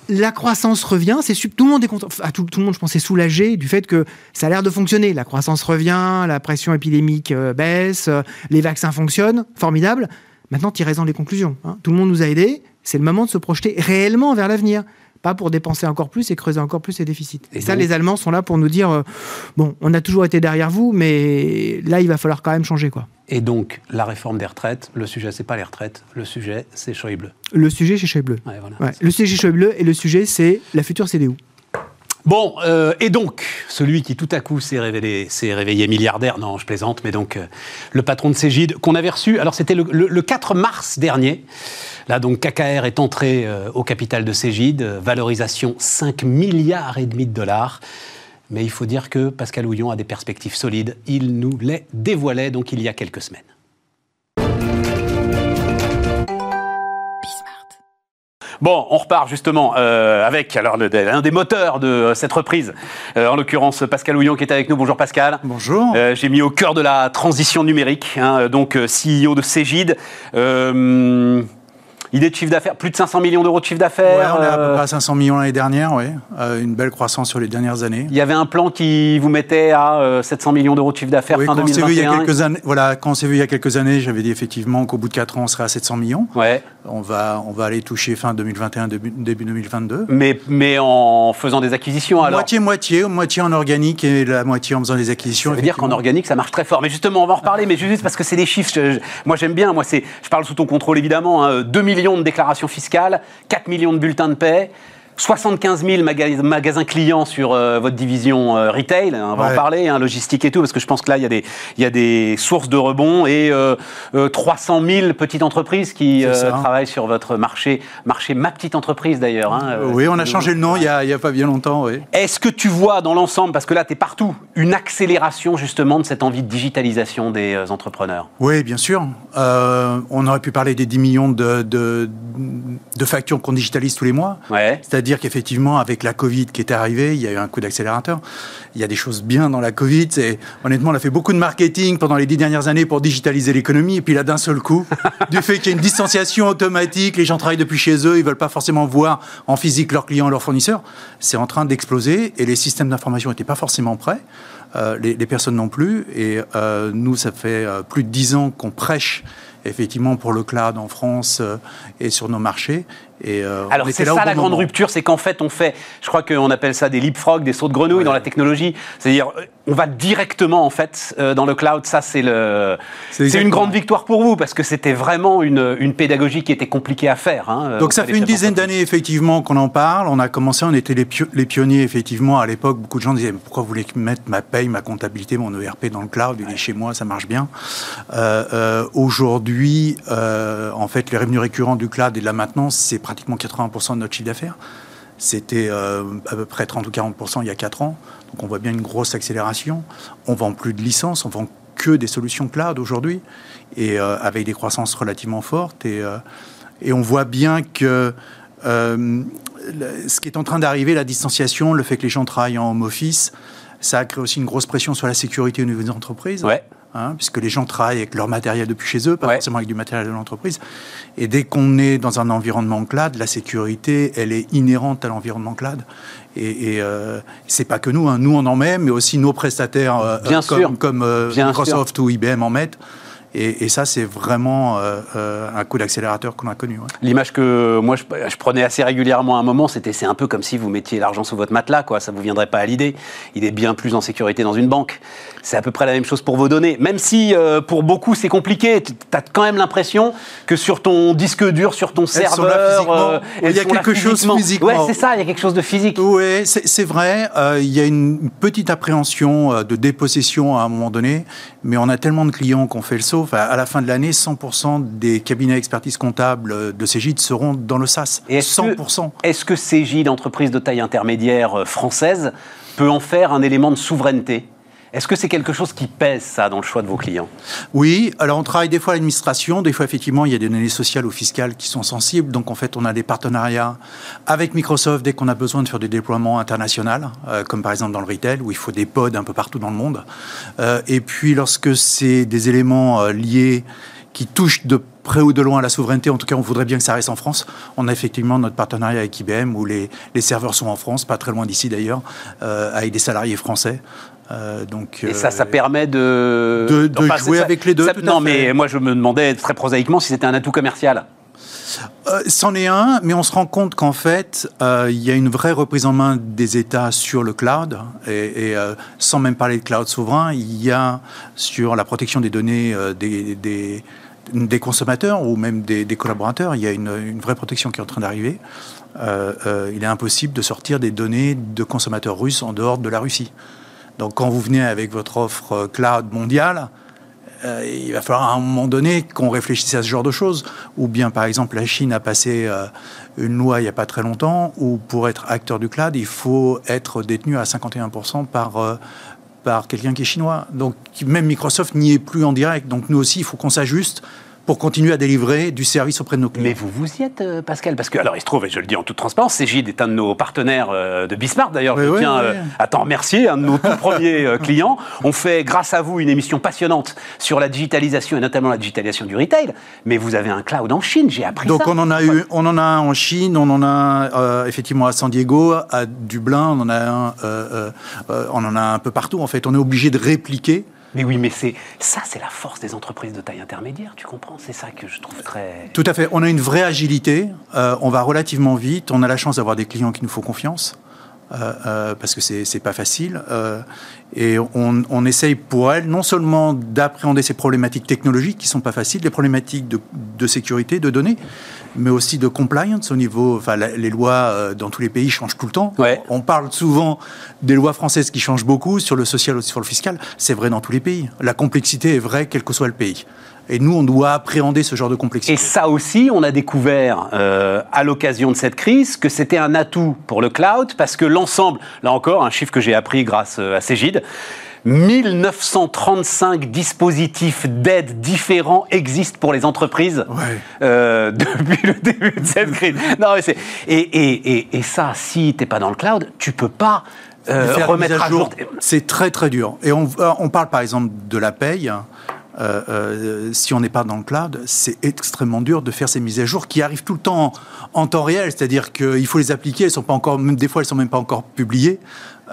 la croissance revient, c'est tout le monde est content, tout, le monde je pense est soulagé du fait que ça a l'air de fonctionner. La croissance revient, la pression épidémique euh, baisse, euh, les vaccins fonctionnent, formidable. Maintenant, tirez-en les conclusions. Hein. Tout le monde nous a aidés, c'est le moment de se projeter réellement vers l'avenir pas pour dépenser encore plus et creuser encore plus les déficits. Et, ça, les Allemands sont là pour nous dire euh, bon, on a toujours été derrière vous, mais là, il va falloir quand même changer, quoi. Et donc, la réforme des retraites, le sujet, c'est pas les retraites, le sujet, c'est Schäuble. Le sujet, c'est Schäuble. Ouais, Le sujet, c'est Schäuble, et le sujet, c'est la future CDU. Bon, euh, et donc, celui qui tout à coup s'est réveillé milliardaire, non, je plaisante, mais donc, euh, le patron de Cégide, qu'on avait reçu, alors c'était le, le 4 mars dernier, Là, donc, KKR est entré euh, au capital de Cégide, valorisation 5 milliards et demi de dollars. Mais il faut dire que Pascal Houillon a des perspectives solides. Il nous les dévoilait donc il y a quelques semaines. Bon, on repart justement euh, avec alors l'un des moteurs de euh, cette reprise, en l'occurrence Pascal Houillon qui est avec nous. Bonjour Pascal. Bonjour. J'ai mis au cœur de la transition numérique, hein, donc CEO de Cégide. Idée de chiffre d'affaires, plus de 500 millions d'euros de chiffre d'affaires. Ouais, on est à peu euh, près à 500 millions l'année dernière, oui. Euh, une belle croissance sur les dernières années. Il y avait un plan qui vous mettait à 700 euh, millions d'euros de chiffre d'affaires fin 2021. Vu il y a quelques années, voilà, quand on s'est vu il y a quelques années, j'avais dit effectivement qu'au bout de 4 ans, on serait à 700 millions. Ouais. On va, on va aller toucher fin 2021, début, début 2022. Mais, mais en faisant des acquisitions alors Moitié-moitié, moitié en organique et la moitié en faisant des acquisitions. Ça veut dire qu'en organique, ça marche très fort. Mais justement, on va en reparler, mais juste parce que c'est des chiffres. moi, j'aime bien. Moi, c'est, je parle sous ton contrôle évidemment. 2 hein, millions de déclarations fiscale, 4 millions de bulletins de paix, 75 000 magasins clients sur euh, votre division euh, retail, hein, on va en parler, hein, logistique et tout, parce que je pense que là, il y a des, il y a des sources de rebond et 300 euh, 000 petites entreprises qui travaillent sur votre marché, marché Ma Petite Entreprise d'ailleurs. Hein, oui, on a changé le nom il n'y a, a, pas bien longtemps. Oui. Est-ce que tu vois dans l'ensemble, parce que là, tu es partout, une accélération justement de cette envie de digitalisation des entrepreneurs? Oui, bien sûr. on aurait pu parler des 10 millions de, de, de factures qu'on digitalise tous les mois. Ouais. C'est-à-dire dire qu'effectivement, avec la Covid qui est arrivée, il y a eu un coup d'accélérateur. Il y a des choses bien dans la Covid. Et honnêtement, on a fait beaucoup de marketing pendant les dix dernières années pour digitaliser l'économie. Et puis là, d'un seul coup, du fait qu'il y a une distanciation automatique, les gens travaillent depuis chez eux, ils veulent pas forcément voir en physique leurs clients, leurs fournisseurs. C'est en train d'exploser et les systèmes d'information n'étaient pas forcément prêts. Euh, les, personnes non plus. Et euh, nous, ça fait euh, plus de dix ans qu'on prêche effectivement pour le cloud en France et sur nos marchés. Euh, Alors c'est ça la grande rupture, c'est qu'en fait on fait, je crois qu'on appelle ça des leapfrogs, des sauts de grenouille dans la technologie. C'est-à-dire on va directement en fait euh, dans le cloud. Ça c'est le, c'est une grande victoire pour vous parce que c'était vraiment une, une, pédagogie qui était compliquée à faire. Hein, Donc ça fait une dizaine d'années effectivement qu'on en parle. On a commencé, on était les, les pionniers effectivement à l'époque. Beaucoup de gens disaient pourquoi vous voulez mettre ma paye, ma comptabilité, mon ERP dans le cloud? Il est chez moi, ça marche bien. Euh, Aujourd'hui, en fait, les revenus récurrents du cloud et de la maintenance, c'est pratiquement 80% de notre chiffre d'affaires. C'était euh, à peu près 30 ou 40% il y a 4 ans. Donc on voit bien une grosse accélération. On vend plus de licences, on vend que des solutions cloud aujourd'hui, et euh, avec des croissances relativement fortes. Et, euh, on voit bien que ce qui est en train d'arriver, la distanciation, le fait que les gens travaillent en home office, ça a créé aussi une grosse pression sur la sécurité au niveau des entreprises. Hein, puisque les gens travaillent avec leur matériel depuis chez eux, pas forcément avec du matériel de l'entreprise. Et dès qu'on est dans un environnement cloud, la sécurité, elle est inhérente à l'environnement cloud. Et, et euh, c'est pas que nous, hein. nous on en met, mais aussi nos prestataires euh, comme, comme euh, Microsoft ou IBM en mettent. Et, ça, c'est vraiment euh, euh, un coup d'accélérateur qu'on a connu. L'image que moi, je, prenais assez régulièrement à un moment, c'était c'est un peu comme si vous mettiez l'argent sous votre matelas, quoi. Ça ne vous viendrait pas à l'idée. Il est bien plus en sécurité dans une banque. C'est à peu près la même chose pour vos données. Même si euh, pour beaucoup, c'est compliqué, tu as quand même l'impression que sur ton disque dur, sur ton serveur, il y a quelque chose physiquement. Ouais, c'est ça, il y a quelque chose de physique. Oui, c'est vrai. il y a une petite appréhension de dépossession à un moment donné, mais on a tellement de clients qu'on fait le saut à la fin de l'année, 100% des cabinets d'expertise comptable de Cégide seront dans le SAS. Et est-ce 100%. Que, est-ce que Cégide, entreprise de taille intermédiaire euh, française, peut en faire un élément de souveraineté? Est-ce que c'est quelque chose qui pèse, ça, dans le choix de vos clients? Oui, alors on travaille des fois à l'administration, des fois effectivement il y a des données sociales ou fiscales qui sont sensibles, donc en fait on a des partenariats avec Microsoft dès qu'on a besoin de faire des déploiements internationaux, euh, comme par exemple dans le retail, où il faut des pods un peu partout dans le monde. Euh, et puis lorsque c'est des éléments euh, liés qui touchent de près ou de loin à la souveraineté, en tout cas on voudrait bien que ça reste en France. On a effectivement notre partenariat avec IBM où les, les serveurs sont en France, pas très loin d'ici d'ailleurs, avec des salariés français. Euh, donc, et ça, ça euh, permet de, de, jouer avec les deux. non, mais moi je me demandais très prosaïquement si c'était un atout commercial. Euh, c'en est un, mais on se rend compte qu'en fait, il y a une vraie reprise en main des États sur le cloud, et, sans même parler de cloud souverain, il y a sur la protection des données des, des, des, consommateurs ou même des, collaborateurs, il y a une, une, vraie protection qui est en train d'arriver. il est impossible de sortir des données de consommateurs russes en dehors de la Russie. Donc quand vous venez avec votre offre euh, cloud mondiale, euh, il va falloir à un moment donné qu'on réfléchisse à ce genre de choses. Ou bien, par exemple, la Chine a passé euh, une loi il n'y a pas très longtemps où pour être acteur du cloud, il faut être détenu à 51% par, par quelqu'un qui est chinois. Donc même Microsoft n'y est plus en direct. Donc nous aussi, il faut qu'on s'ajuste pour continuer à délivrer du service auprès de nos clients. Mais vous vous y êtes, euh, Pascal, parce que, alors il se trouve, et je le dis en toute transparence, Cégide est un de nos partenaires euh, de Bismarck, d'ailleurs, je tiens euh, à t'en remercier, un de nos tout premiers clients. On fait, grâce à vous, une émission passionnante sur la digitalisation, et notamment la digitalisation du retail, mais vous avez un cloud en Chine, j'ai appris Donc ça. On en a eu, on en a un en Chine, on en a effectivement à San Diego, à Dublin, on en a un, on en a un peu partout, en fait. On est obligé de répliquer mais oui, mais c'est ça, c'est la force des entreprises de taille intermédiaire, tu comprends? C'est ça que je trouve très... Tout à fait. On a une vraie agilité, euh, on va relativement vite, on a la chance d'avoir des clients qui nous font confiance. Euh, euh, parce que c'est pas facile. et on, on, essaye pour elles non seulement d'appréhender ces problématiques technologiques qui sont pas faciles, les problématiques de, de sécurité, de données, mais aussi de compliance au niveau. Enfin, les lois euh, dans tous les pays changent tout le temps. On parle souvent des lois françaises qui changent beaucoup sur le social ou sur le fiscal. C'est vrai dans tous les pays. La complexité est vraie quel que soit le pays. Et nous, on doit appréhender ce genre de complexité. Et ça aussi, on a découvert euh, à l'occasion de cette crise que c'était un atout pour le cloud parce que l'ensemble, là encore, un chiffre que j'ai appris grâce euh, à Cégide, 1935 dispositifs d'aide différents existent pour les entreprises euh, depuis le début de cette crise. Non, mais et, et, et, ça, si tu n'es pas dans le cloud, tu peux pas euh, remettre à jour. C'est très très dur. Et on, on, parle par exemple de la paye. Si on n'est pas dans le cloud, c'est extrêmement dur de faire ces mises à jour qui arrivent tout le temps en, temps réel, c'est-à-dire qu'il faut les appliquer, elles sont pas encore, même des fois elles sont même pas encore publiées.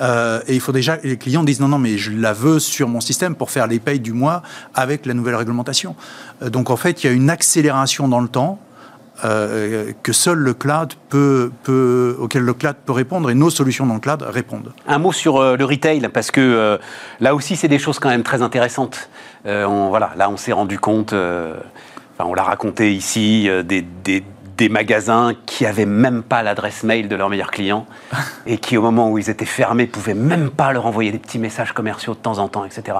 Euh, et il faut déjà, les clients disent non, non, mais je la veux sur mon système pour faire les payes du mois avec la nouvelle réglementation. Euh, donc en fait, il y a une accélération dans le temps. Euh, que seul le cloud peut, peut, auquel le cloud peut répondre et nos solutions dans le cloud répondent. Un mot sur le retail, parce que là aussi, c'est des choses quand même très intéressantes. On, voilà, là, on s'est rendu compte, enfin, on l'a raconté ici, des, des, des magasins qui avaient même pas l'adresse mail de leurs meilleurs clients et qui, au moment où ils étaient fermés, pouvaient même pas leur envoyer des petits messages commerciaux de temps en temps, etc.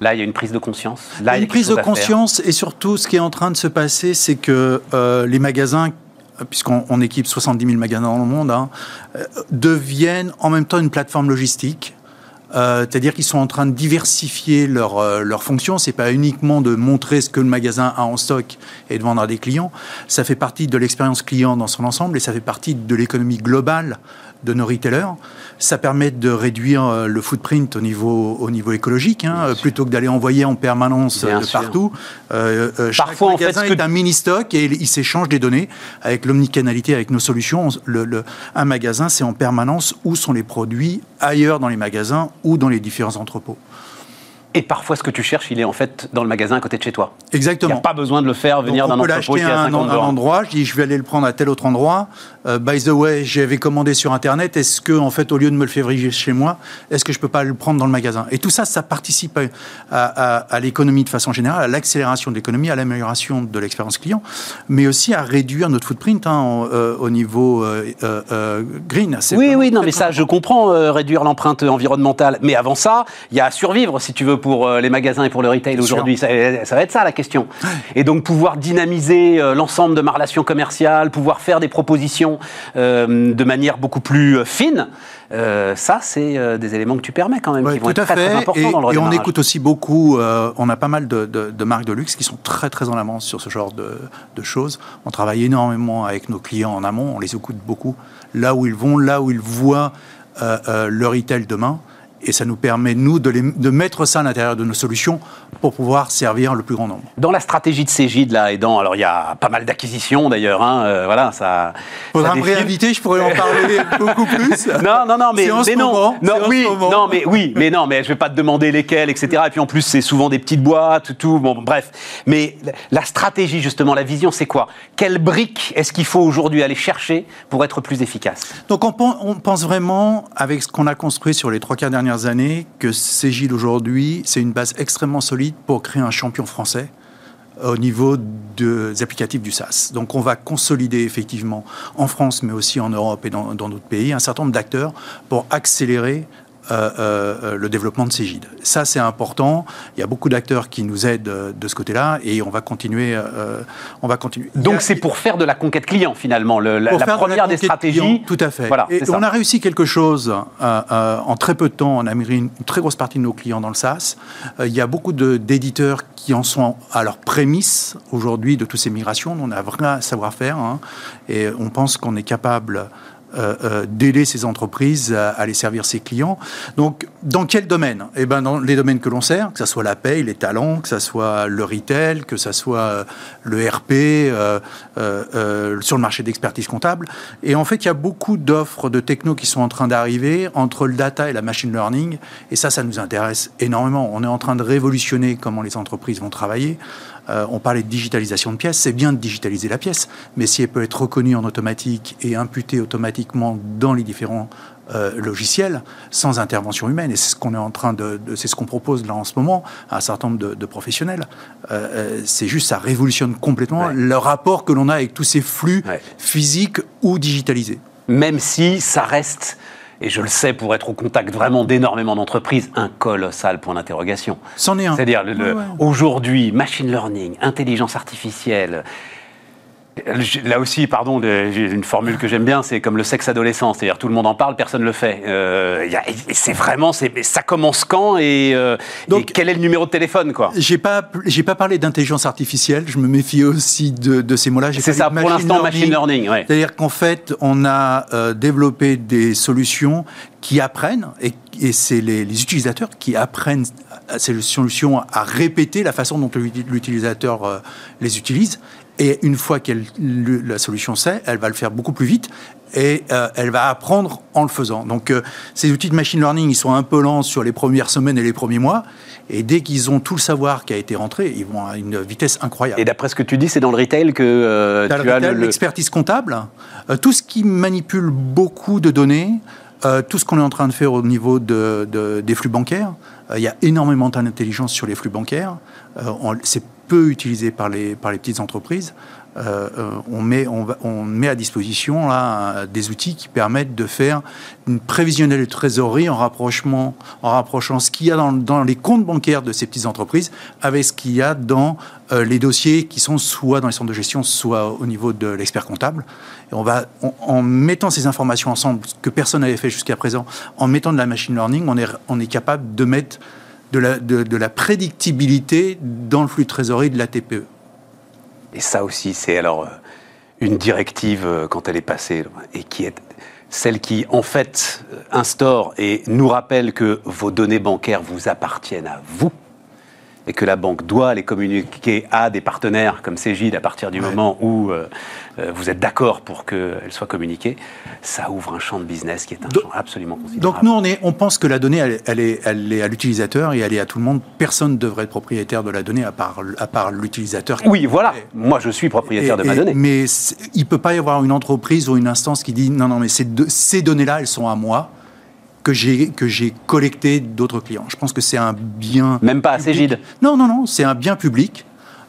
Là, il y a une prise de conscience. Là, il y a une prise de conscience et surtout, ce qui est en train de se passer, c'est que euh, les magasins puisqu'on équipe 70 000 magasins dans le monde, hein, euh, deviennent en même temps une plateforme logistique C'est-à-dire qu'ils sont en train de diversifier leurs leur fonctions. C'est pas uniquement de montrer ce que le magasin a en stock et de vendre à des clients. Ça fait partie de l'expérience client dans son ensemble et ça fait partie de l'économie globale de nos retailers. Ça permet de réduire euh, le footprint au niveau, au niveau écologique, hein, plutôt que d'aller envoyer en permanence de partout. Euh, euh, Parfois, chaque magasin en fait, est un mini-stock et il s'échange des données avec l'omnicanalité, avec nos solutions. Le, un magasin, c'est en permanence où sont les produits ailleurs dans les magasins ou dans les différents entrepôts. Et parfois, ce que tu cherches, il est en fait dans le magasin à côté de chez toi. Exactement. Il n'y a pas besoin de le faire venir d'un entrepôt qui est à 50 un, un endroit. Je dis, je vais aller le prendre à tel autre endroit. Euh, by the way, j'avais commandé sur Internet. Est-ce que, en fait, au lieu de me le faire chez moi, est-ce que je peux pas le prendre dans le magasin? Et tout ça, ça participe à, l'économie de façon générale, à l'accélération de l'économie, à l'amélioration de l'expérience client, mais aussi à réduire notre footprint hein, euh, au niveau euh, green. Oui, oui, non, mais ça, je comprends réduire l'empreinte environnementale. Mais avant ça, il y a à survivre, si tu veux pour euh, les magasins et pour le retail aujourd'hui. Ça, va être ça la question. Et donc pouvoir dynamiser euh, l'ensemble de ma relation commerciale, pouvoir faire des propositions euh, de manière beaucoup plus fine. ça, c'est des éléments que tu permets quand même, qui vont être très, importants dans le Et on écoute aussi beaucoup, on a pas mal de, marques de luxe qui sont très très en avance sur ce genre de, de, choses. On travaille énormément avec nos clients en amont, on les écoute beaucoup, là où ils vont, là où ils voient le retail demain et ça nous permet, nous, de, de mettre ça à l'intérieur de nos solutions pour pouvoir servir le plus grand nombre. Dans la stratégie de Cégide, là, et dans, alors il y a pas mal d'acquisitions d'ailleurs, hein, euh, voilà, ça. Faudra me réinviter, je pourrais en parler beaucoup plus. Non, non, non, mais, mais non, non, oui, non, mais oui, mais non, mais je vais pas te demander lesquelles, etc. Et puis en plus, c'est souvent des petites boîtes, tout, bon, bref. Mais la stratégie, justement, la vision, c'est quoi? Quelle brique est-ce qu'il faut aujourd'hui aller chercher pour être plus efficace? Donc on, on pense vraiment, avec ce qu'on a construit sur les trois quarts dernières années que Cégide aujourd'hui, c'est une base extrêmement solide pour créer un champion français au niveau des applicatifs du SaaS. Donc on va consolider effectivement en France, mais aussi en Europe et dans d'autres pays, un certain nombre d'acteurs pour accélérer le développement de Cégide. Ça, c'est important. Il y a beaucoup d'acteurs qui nous aident euh, de ce côté-là et on va continuer. on va continuer. Donc, c'est pour faire de la conquête client, finalement, le, la, première des stratégies. tout à fait. Voilà, et on a réussi quelque chose en très peu de temps. On a mis une très grosse partie de nos clients dans le SaaS. il y a beaucoup d'éditeurs qui en sont à leur prémisse aujourd'hui de toutes ces migrations. On a vraiment savoir-faire hein, et on pense qu'on est capable euh, euh, d'aider ces entreprises à, aller servir ses clients. Donc, dans quel domaine? Eh ben, dans les domaines que l'on sert, que ce soit la paye, les talents, que ce soit le retail, que ce soit euh, le RP, sur le marché d'expertise comptable. Et en fait, il y a beaucoup d'offres de techno qui sont en train d'arriver entre le data et la machine learning. Et ça, ça nous intéresse énormément. On est en train de révolutionner comment les entreprises vont travailler. Euh, on parlait de digitalisation de pièces, c'est bien de digitaliser la pièce, mais si elle peut être reconnue en automatique et imputée automatiquement dans les différents euh, logiciels sans intervention humaine. Et c'est ce qu'on est en train de, c'est ce qu'on propose là en ce moment à un certain nombre de, professionnels. Euh, c'est juste ça révolutionne complètement le rapport que l'on a avec tous ces flux physiques ou digitalisés. Même si ça reste et je le sais pour être au contact vraiment d'énormément d'entreprises, un colossal point d'interrogation. C'en est un. C'est-à-dire, aujourd'hui, machine learning, intelligence artificielle, Là aussi, pardon, j'ai une formule que j'aime bien, c'est comme le sexe adolescent, c'est-à-dire tout le monde en parle, personne ne le fait. Euh, c'est vraiment, ça commence quand et, euh, Donc, quel est le numéro de téléphone, quoi J'ai pas, j'ai pas parlé d'intelligence artificielle. Je me méfie aussi de, ces mots-là. C'est ça, pour l'instant, machine learning. C'est-à-dire qu'en fait, on a euh, développé des solutions qui apprennent et, c'est les, les, utilisateurs qui apprennent ces solutions à répéter la façon dont l'utilisateur les utilise et une fois que la solution sait, elle va le faire beaucoup plus vite et euh, elle va apprendre en le faisant. Donc euh, ces outils de machine learning, ils sont un peu lents sur les premières semaines et les premiers mois. Et dès qu'ils ont tout le savoir qui a été rentré, ils vont à une vitesse incroyable. Et d'après ce que tu dis, c'est dans le retail que euh, tu as l'expertise comptable, tout ce qui manipule beaucoup de données, tout ce qu'on est en train de faire au niveau de, des flux bancaires. Il y a énormément d'intelligence sur les flux bancaires. c'est peu utilisé par les, par les petites entreprises. Euh, euh, on, met, on, met à disposition là, des outils qui permettent de faire une prévisionnelle de trésorerie en, rapprochement, en rapprochant ce qu'il y a dans, les comptes bancaires de ces petites entreprises avec ce qu'il y a dans euh, les dossiers qui sont soit dans les centres de gestion, soit au niveau de l'expert comptable. Et on va, en mettant ces informations ensemble, ce que personne n'avait fait jusqu'à présent, en mettant de la machine learning, on est, on est capable de mettre de la, prédictibilité dans le flux de trésorerie de la TPE. Et ça aussi, c'est alors euh, une directive euh, quand elle est passée et qui est celle qui, en fait, euh, instaure et nous rappelle que vos données bancaires vous appartiennent à vous et que la banque doit les communiquer à des partenaires comme Cégide à partir du moment où euh, euh, vous êtes d'accord pour qu'elles soient communiquées, ça ouvre un champ de business qui est un champ absolument considérable. Donc nous, on, est, on pense que la donnée, elle, est, elle est à l'utilisateur et elle est à tout le monde. Personne ne devrait être propriétaire de la donnée à part, à part l'utilisateur. Oui, voilà. Moi, je suis propriétaire de ma donnée. Mais il ne peut pas y avoir une entreprise ou une instance qui dit non, non, mais ces, ces données-là, elles sont à moi que j'ai que j'ai collecté d'autres clients. Je pense que c'est un bien. Même pas assez gide. Non, non, non, c'est un bien public.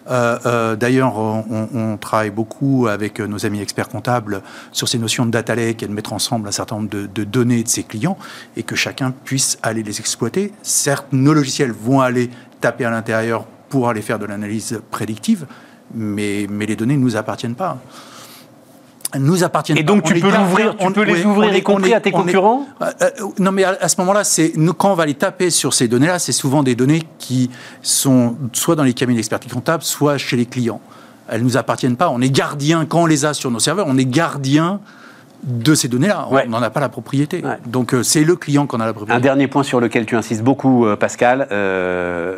Euh, euh, d'ailleurs, on, travaille beaucoup avec nos amis experts comptables sur ces notions de data lake et de mettre ensemble un certain nombre de, données de ses clients et que chacun puisse aller les exploiter. Certes, nos logiciels vont aller taper à l'intérieur pour aller faire de l'analyse prédictive, mais, mais les données ne nous appartiennent pas nous appartiennent. Et donc tu peux l'ouvrir, tu peux les ouvrir y compris à tes concurrents euh, euh, Non, mais à, ce moment-là, c'est quand on va les taper sur ces données-là, c'est souvent des données qui sont soit dans les cabinets d'expertise comptable, soit chez les clients. Elles nous appartiennent pas. On est gardien quand on les a sur nos serveurs. On est gardien de ces données-là. On n'en a pas la propriété. Donc euh, c'est le client qu'on a la propriété. Un dernier point sur lequel tu insistes beaucoup, Pascal,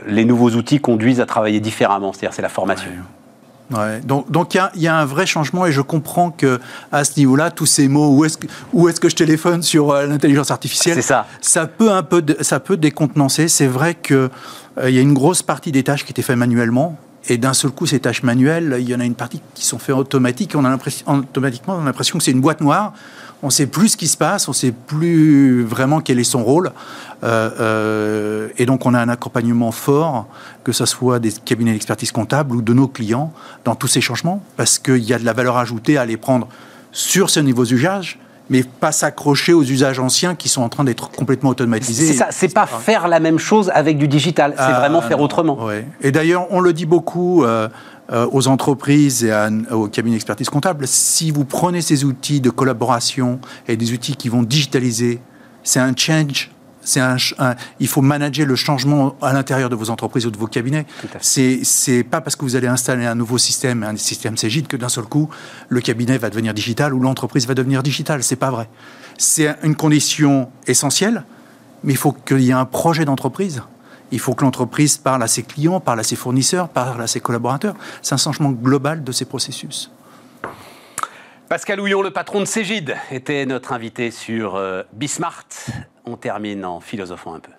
les nouveaux outils conduisent à travailler différemment. C'est-à-dire c'est la formation. Ouais, donc donc il y, a un vrai changement et je comprends que à ce niveau-là, tous ces mots où est-ce que, où est-ce que je téléphone sur euh, l'intelligence artificielle, ça. ça peut un peu ça peut décontenancer. C'est vrai que euh, il y a une grosse partie des tâches qui étaient faites manuellement et d'un seul coup ces tâches manuelles, il y en a une partie qui sont faites automatiques. On a l'impression automatiquement on a l'impression que c'est une boîte noire on sait plus ce qui se passe, on sait plus vraiment quel est son rôle. Euh, euh, et donc on a un accompagnement fort, que ce soit des cabinets d'expertise comptable ou de nos clients, dans tous ces changements, parce qu'il y a de la valeur ajoutée à les prendre sur ce niveau d'usage, mais pas s'accrocher aux usages anciens qui sont en train d'être complètement automatisés. C'est ça, c'est pas faire la même chose avec du digital, c'est ah, vraiment faire autrement. Et d'ailleurs, on le dit beaucoup. Euh, euh, aux entreprises et aux cabinets d'expertise comptable, si vous prenez ces outils de collaboration et des outils qui vont digitaliser, c'est un change c'est un, il faut manager le changement à l'intérieur de vos entreprises ou de vos cabinets. C'est, c'est pas parce que vous allez installer un nouveau système, un système Cégide, que d'un seul coup, le cabinet va devenir digital ou l'entreprise va devenir digitale. C'est pas vrai. C'est une condition essentielle, mais il faut qu'il y ait un projet d'entreprise il faut que l'entreprise parle à ses clients, parle à ses fournisseurs, parle à ses collaborateurs. C'est un changement global de ces processus. Pascal Houillon, le patron de Cégide, était notre invité sur euh, Bismart. On termine en philosophant un peu.